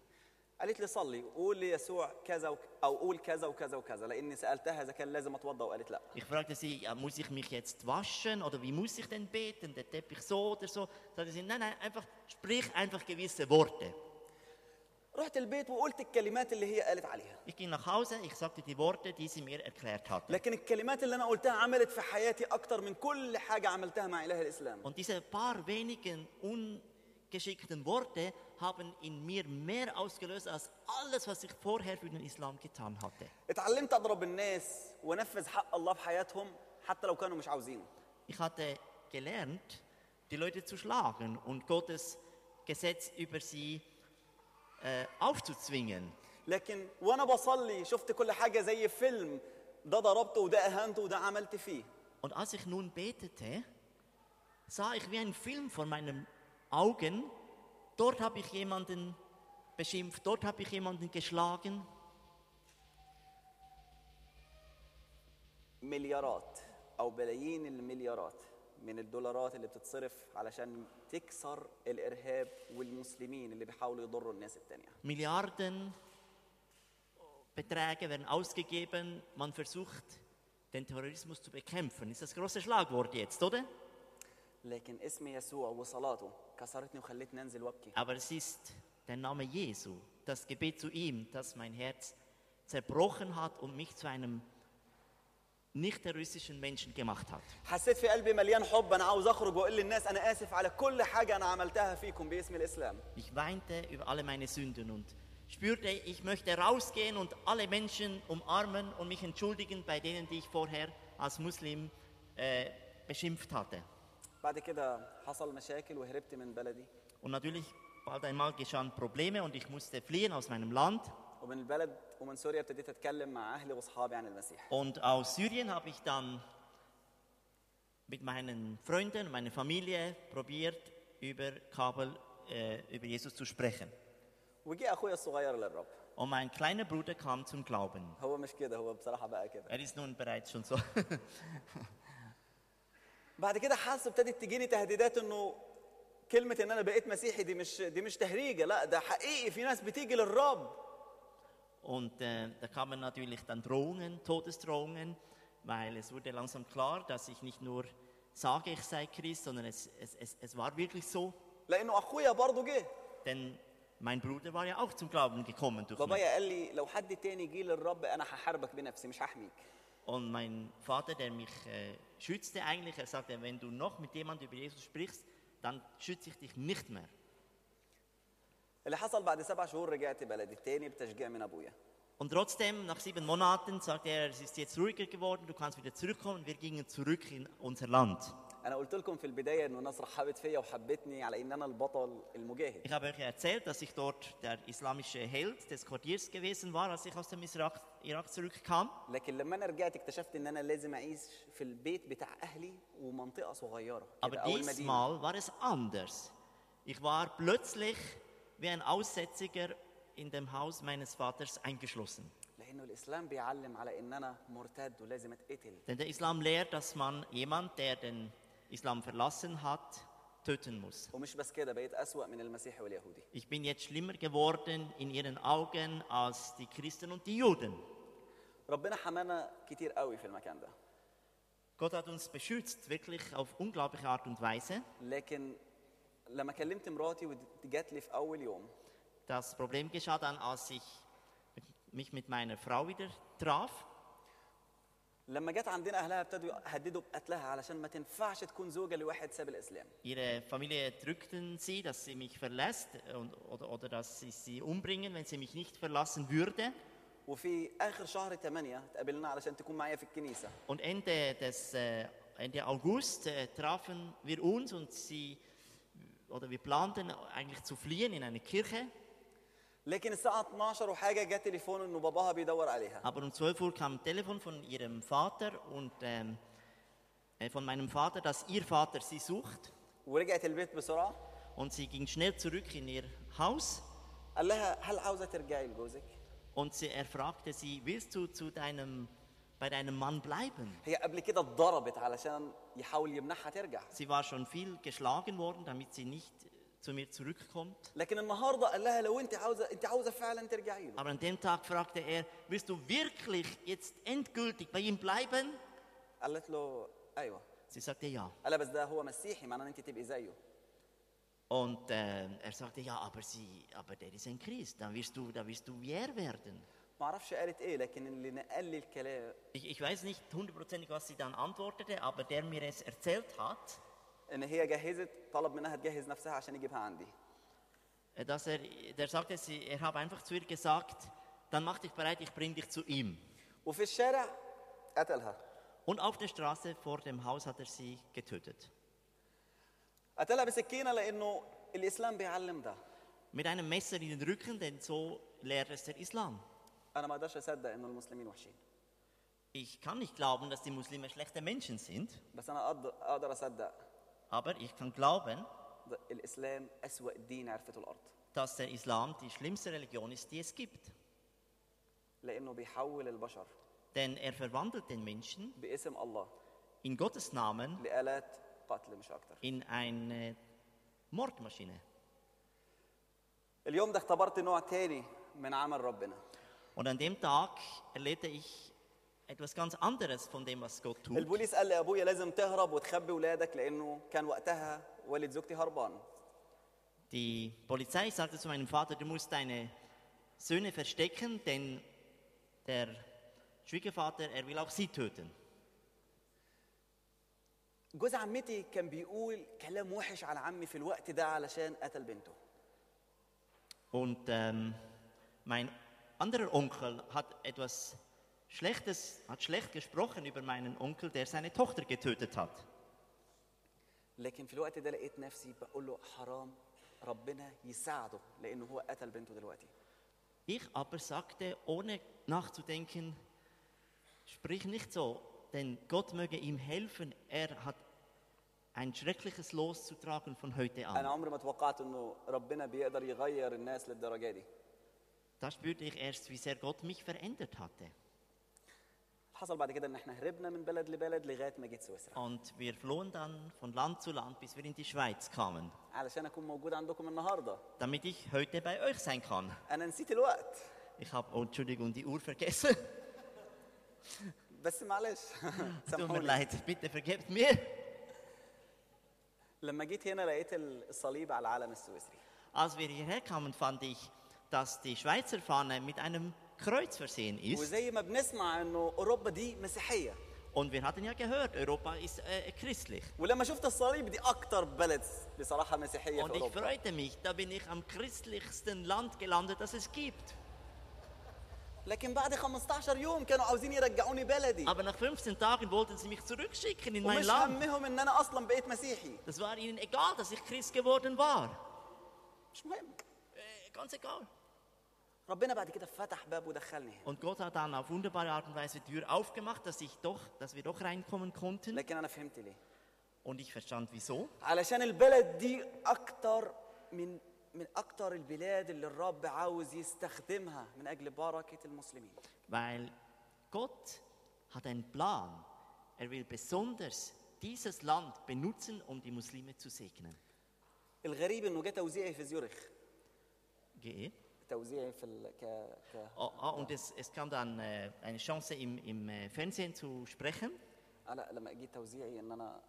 قالت لي صلي قول ليسوع كذا وك... او قول كذا وكذا وكذا لاني سالتها اذا كان لازم اتوضا وقالت لا Ich fragte sie, ja, muss ich mich jetzt waschen oder wie muss ich denn beten, der Teppich so oder so? Sagte sie, nein, nein, einfach sprich einfach gewisse Worte. رحت البيت وقلت الكلمات اللي هي قالت عليها Ich ging nach Hause, ich sagte die Worte, die sie mir erklärt hat. لكن الكلمات اللي انا قلتها عملت في حياتي اكتر من كل حاجه عملتها مع اله الاسلام Und diese paar wenigen ungeschickten Worte haben in mir mehr ausgelöst als alles, was ich vorher für den Islam getan hatte. اتعلمت اضرب الناس وانفذ حق الله في حياتهم حتى لو كانوا مش عاوزينه Ich hatte gelernt, die Leute zu schlagen und Gottes Gesetz über sie äh, aufzuzwingen. لكن وانا بصلي شفت كل حاجه زي فيلم ده ضربته وده اهنته وده عملت فيه Und als ich nun betete, sah ich wie ein Film vor meinen Augen. Dort habe ich jemanden beschimpft, dort habe ich jemanden geschlagen. مليارات او بلايين المليارات من الدولارات اللي بتتصرف علشان تكسر الارهاب والمسلمين اللي بيحاولوا يضروا الناس التانية Milliarden Beträge werden ausgegeben. Man versucht, den Terrorismus zu bekämpfen. Ist das große Schlagwort jetzt, oder? لكن اسم يسوع وصلاته كسرتني وخلتني انزل وابكي Aber es ist der Name Jesu, das Gebet zu ihm, das mein Herz zerbrochen hat und mich zu einem nicht terroristischen Menschen gemacht hat. حسيت في قلبي مليان حب انا عاوز اخرج واقول للناس انا اسف على كل حاجه انا عملتها فيكم باسم الاسلام Ich weinte über alle meine Sünden und spürte, ich möchte rausgehen und alle Menschen umarmen und mich entschuldigen bei denen, die ich vorher als Muslim äh, beschimpft hatte. بعد كده حصل مشاكل وهربت من بلدي Und natürlich, bald einmal geschahen Probleme und ich musste fliehen aus meinem Land. ومن البلد ومن سوريا ابتديت أتكلم مع أهلي وأصحابي عن المسيح Und aus Syrien habe ich dann mit meinen Freunden und meiner Familie probiert, über Kabel äh, über Jesus zu sprechen. وجي اخويا الصغير للرب Und mein kleiner Bruder kam zum Glauben. هو مش كده هو بصراحة بقى كده Er ist nun bereits schon so. بعد كده حاسس ابتدت تجيني تهديدات إنه كلمة إن أنا بقيت مسيحي دي مش دي مش تهريجة لا ده حقيقي في ناس بتيجي للرب Und äh, da kamen natürlich dann Drohungen, Todesdrohungen, weil es wurde langsam klar, dass ich nicht nur sage, ich sei Christ, sondern es, es, es, es war wirklich so. Denn mein Bruder war ja auch zum Glauben gekommen durch mich. Und mein Vater, der mich äh, schützte eigentlich, er sagte, wenn du noch mit jemandem über Jesus sprichst, dann schütze ich dich nicht mehr. اللي حصل بعد سبع شهور رجعت بلدي تاني بتشجيع من ابويا Und trotzdem, nach sieben Monaten, sagte er, es ist jetzt ruhiger geworden, du kannst wieder zurückkommen. Wir gingen zurück in unser Land. انا قلت لكم في البدايه انه الناس رحبت فيا وحبتني على ان انا البطل المجاهد Ich habe euch erzählt, dass ich dort der islamische Held des Quartiers gewesen war, als ich aus dem Irak, Irak zurückkam. لكن لما انا رجعت اكتشفت ان انا لازم اعيش في البيت بتاع اهلي ومنطقه صغيره Aber كده او المدينه diesmal war es anders. Ich war plötzlich wie ein Aussätziger in dem Haus meines Vaters eingeschlossen. لانه الاسلام بيعلم على ان انا مرتد ولازم اتقتل Denn der Islam lehrt, dass man jemand, der den Islam verlassen hat, töten muss. ومش بس كده بقيت أسوأ من المسيحي واليهودي Ich bin jetzt schlimmer geworden in ihren Augen als die Christen und die Juden. ربنا حمانا كتير قوي في المكان ده Gott hat uns beschützt, wirklich auf unglaubliche Art und Weise. لكن لما كلمت مراتي ودي جات لي في أول يوم Das Problem geschah dann, als ich mit- mich mit meiner Frau wieder traf. لما جت عندنا أهلها ابتدوا يهددوا بقتلها علشان ما تنفعش تكون زوجة لواحد ساب الإسلام Ihre Familie drückten sie, dass sie mich verlässt und, oder, oder dass sie sie umbringen, wenn sie mich nicht verlassen würde. وفي آخر شهر 8 تقابلنا علشان تكون معايا في الكنيسة Und Ende, des, äh, Ende August äh, trafen wir uns und sie, oder wir planten eigentlich zu fliehen in eine Kirche. لكن الساعة 12 وحاجة جات تليفون إنه باباها بيدور عليها Aber um 12 Uhr kam ein Telefon von ihrem Vater und ähm, äh, von meinem Vater, dass ihr Vater sie sucht. ورجعت البيت بسرعة Und sie ging schnell zurück in ihr Haus قال لها هل عاوزة ترجعي لجوزك؟ und sie, er fragte sie, willst du zu deinem, bei deinem Mann bleiben? هي قبل كده اتضربت علشان يحاول يمنعها ترجع Sie war schon viel geschlagen worden, damit sie nicht zu mir zurückkommt. لكن النهارده قال لها لو انت عاوزه انت عاوزه فعلا ترجعي له Aber an dem Tag fragte er, willst du wirklich jetzt endgültig bei ihm bleiben? قالت له ايوه Sie sagte ja. قال لها بس ده هو مسيحي معناه ان انت تبقي زيه Und äh, er sagte, ja, aber, sie, aber der ist ein Christ, dann wirst du, dann wirst du wie er werden. Ich, ich weiß nicht hundertprozentig, was sie dann antwortete, aber der mir es erzählt hat, äh, dass er, der sagte, sie, er habe einfach zu ihr gesagt, dann mach dich bereit, ich bring dich zu ihm. Und auf der Straße vor dem Haus hat er sie getötet. Mit einem Messer in den Rücken, denn so lehrt es der Islam. انا ما اقدرش اصدق ان المسلمين وحشين Ich kann nicht glauben, dass die Muslime schlechte Menschen sind, بس انا اقدر اقدر اصدق aber ich kann glauben, ده الاسلام اسوا دين عرفته الارض dass der Islam die schlimmste Religion ist, die es gibt. لانه بيحول البشر Denn er verwandelt den Menschen باسم الله in Gottes Namen لآلات قتل مش اكتر in eine Mordmaschine. اليوم ده اختبرت نوع تاني من عمل ربنا Und an dem Tag erlebte ich etwas ganz anderes von dem, was Gott tut. البوليس قال لابويا لازم تهرب وتخبي ولادك لانه كان وقتها والد زوجتي هربان Die Polizei sagte zu meinem Vater, du musst deine Söhne verstecken, denn der Schwiegervater, er will auch sie töten. جوز عمتي كان بيقول كلام وحش على عمي في الوقت ده علشان قتل بنته Und ähm, mein anderer Onkel hat etwas Schlechtes, hat schlecht gesprochen über meinen Onkel, der seine Tochter getötet hat. لكن في الوقت ده لقيت نفسي بقول له حرام ربنا يساعده لانه هو قتل بنته دلوقتي Ich aber sagte, ohne nachzudenken, sprich nicht so, denn Gott möge ihm helfen. Er hat ein schreckliches Los zu tragen von heute انا an. عمري ما توقعت انه ربنا بيقدر يغير الناس للدرجه دي Da spürte ich erst, wie sehr Gott mich verändert hatte. حصل بعد كده ان احنا هربنا من بلد لبلد لغايه ما جيت سويسرا Und wir flohen dann von Land zu Land, bis wir in die Schweiz kamen, علشان اكون موجود عندكم النهارده damit ich heute bei euch sein kann. انا نسيت الوقت Ich habe, oh, Entschuldigung, die Uhr vergessen. بس معلش Tut mir سامحوني leid, bitte vergebt mir. لما جيت هنا لقيت الصليب على العلم السويسري Als wir hierher kamen, fand ich, dass die Schweizer Fahne mit einem Kreuz versehen ist. وزي ما بنسمع انه اوروبا دي مسيحيه Und wir hatten ja gehört, Europa ist äh, christlich. ولما شفت الصليب دي اكتر بلد بصراحه مسيحيه Und في ich اوروبا freute mich, da bin ich am christlichsten Land gelandet, das es gibt. لكن بعد 15 يوم كانوا عاوزين يرجعوني بلدي Aber nach 15 Tagen wollten sie mich zurückschicken in mein ومش Land. همهم ان انا اصلا بقيت مسيحي Das war ihnen egal, dass ich Christ geworden war. مش مهم Äh, ganz egal. Und Gott hat dann auf wunderbare Art und Weise die Tür aufgemacht, dass, ich doch, dass wir doch reinkommen konnten. لكن انا فهمت ليه Und ich verstand, wieso. علشان البلد دي اكتر من من اكتر البلاد اللي الرب عاوز يستخدمها من اجل بركه المسلمين Weil Gott hat einen Plan. Er will besonders dieses Land benutzen, um die Muslime zu segnen. الغريب انه جه توزيعي في زيورخ Gehe. توزيعي في ال... ك... ك... Oh, ah, und es, es kam dann äh, eine Chance im, im äh, Fernsehen zu sprechen. آه لا لما جه توزيعي ان انا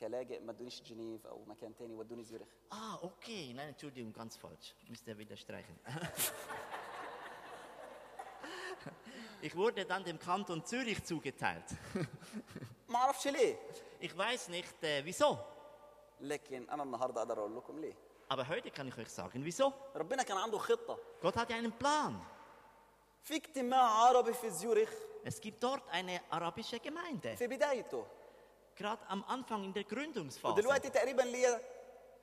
كلاجئ ما ادونيش جنيف او مكان تاني ودوني زيورخ Ah, okay. Nein, Entschuldigung, ganz falsch. Müsst ihr wieder streichen. ich wurde dann dem Kanton Zürich zugeteilt. ما اعرفش ليه Ich weiß nicht, äh, wieso. لكن انا النهارده اقدر اقول لكم ليه Aber heute kann ich euch sagen, wieso. ربنا كان عنده خطه Gott hat ja einen Plan. في اجتماع عربي في زيورخ Es gibt dort eine arabische Gemeinde. في بدايته Gerade am Anfang in der Gründungsphase. ودلوقتي تقريبا ليا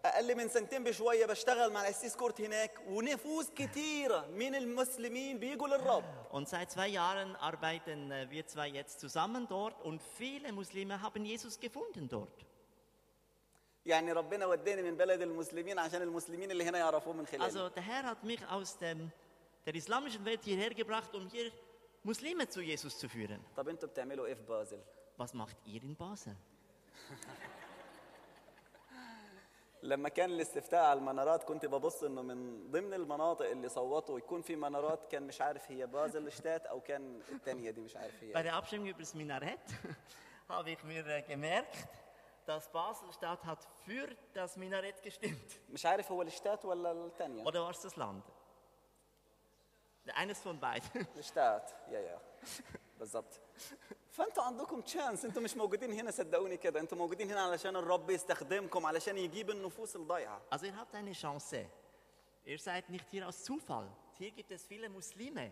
اقل من سنتين بشويه بشتغل مع الاسيس كورت هناك ونفوس كتيره من المسلمين بيجوا للرب Und seit zwei Jahren arbeiten äh, wir zwei jetzt zusammen dort und viele Muslime haben Jesus gefunden dort. يعني ربنا وداني من بلد المسلمين عشان المسلمين اللي هنا يعرفوه من خلالي Also der Herr hat mich aus dem, der islamischen Welt hierher gebracht, um hier Muslime zu Jesus zu führen. طب أنتوا بتعملوا إيه في بازل Was macht ihr in Basel? لما كان الاستفتاء على المنارات كنت ببص إنه من ضمن المناطق اللي صوتوا يكون في منارات كان مش عارف هي بازل شتات أو كان الثانية دي مش عارف Bei هي der Abstimmung über das Minarett habe ich mir äh, gemerkt, dass Basel-Stadt hat für das Minarett gestimmt. مش عارف هو الشتات ولا الثانيه Oder war es das Land? Eines von beiden. الشتات يا يا بالظبط فانتوا عندكم تشانس انتوا مش موجودين هنا صدقوني كده انتوا موجودين هنا علشان الرب يستخدمكم علشان يجيب النفوس الضايعه Also ihr habt eine Chance. Ihr seid nicht hier aus Zufall. Hier gibt es viele Muslime,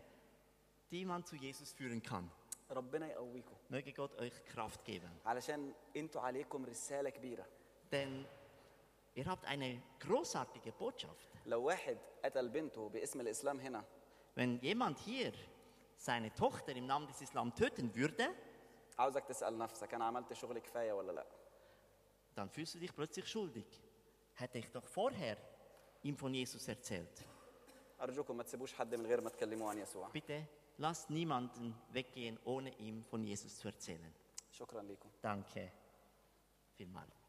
die man zu Jesus führen kann. ربنا يقويكم Möge Gott euch Kraft geben. علشان انتوا عليكم رساله كبيره Denn ihr habt eine großartige Botschaft. لو واحد قتل بنته باسم الاسلام هنا Wenn jemand hier seine Tochter im Namen des Islam töten würde, عاوزك تسال نفسك انا عملت شغل كفايه ولا لا dann fühlst du dich plötzlich schuldig. Hätte ich doch vorher ihm von Jesus erzählt. ارجوكم ما تسيبوش حد من غير ما تكلموا عن يسوع Bitte lasst niemanden weggehen, ohne ihm von Jesus zu erzählen. Danke vielmals.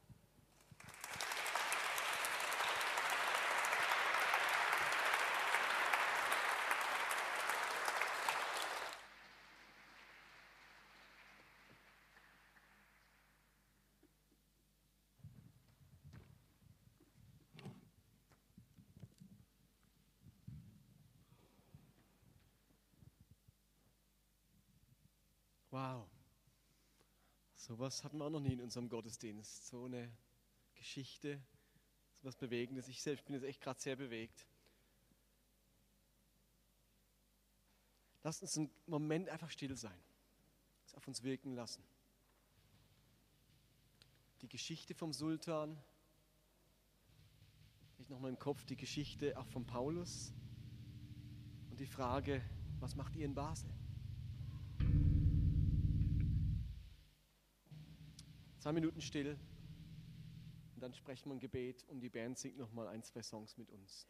Wow. Sowas hatten wir auch noch nie in unserem Gottesdienst. So eine Geschichte, so was Bewegendes. Ich selbst bin jetzt echt gerade sehr bewegt. Lasst uns einen Moment einfach still sein. Es auf uns wirken lassen. Die Geschichte vom Sultan. Ich nochmal im Kopf die Geschichte auch von Paulus. Und die Frage, was macht ihr in Basel? Zwei Minuten still und dann sprechen wir ein Gebet und die Band singt noch mal ein, zwei Songs mit uns.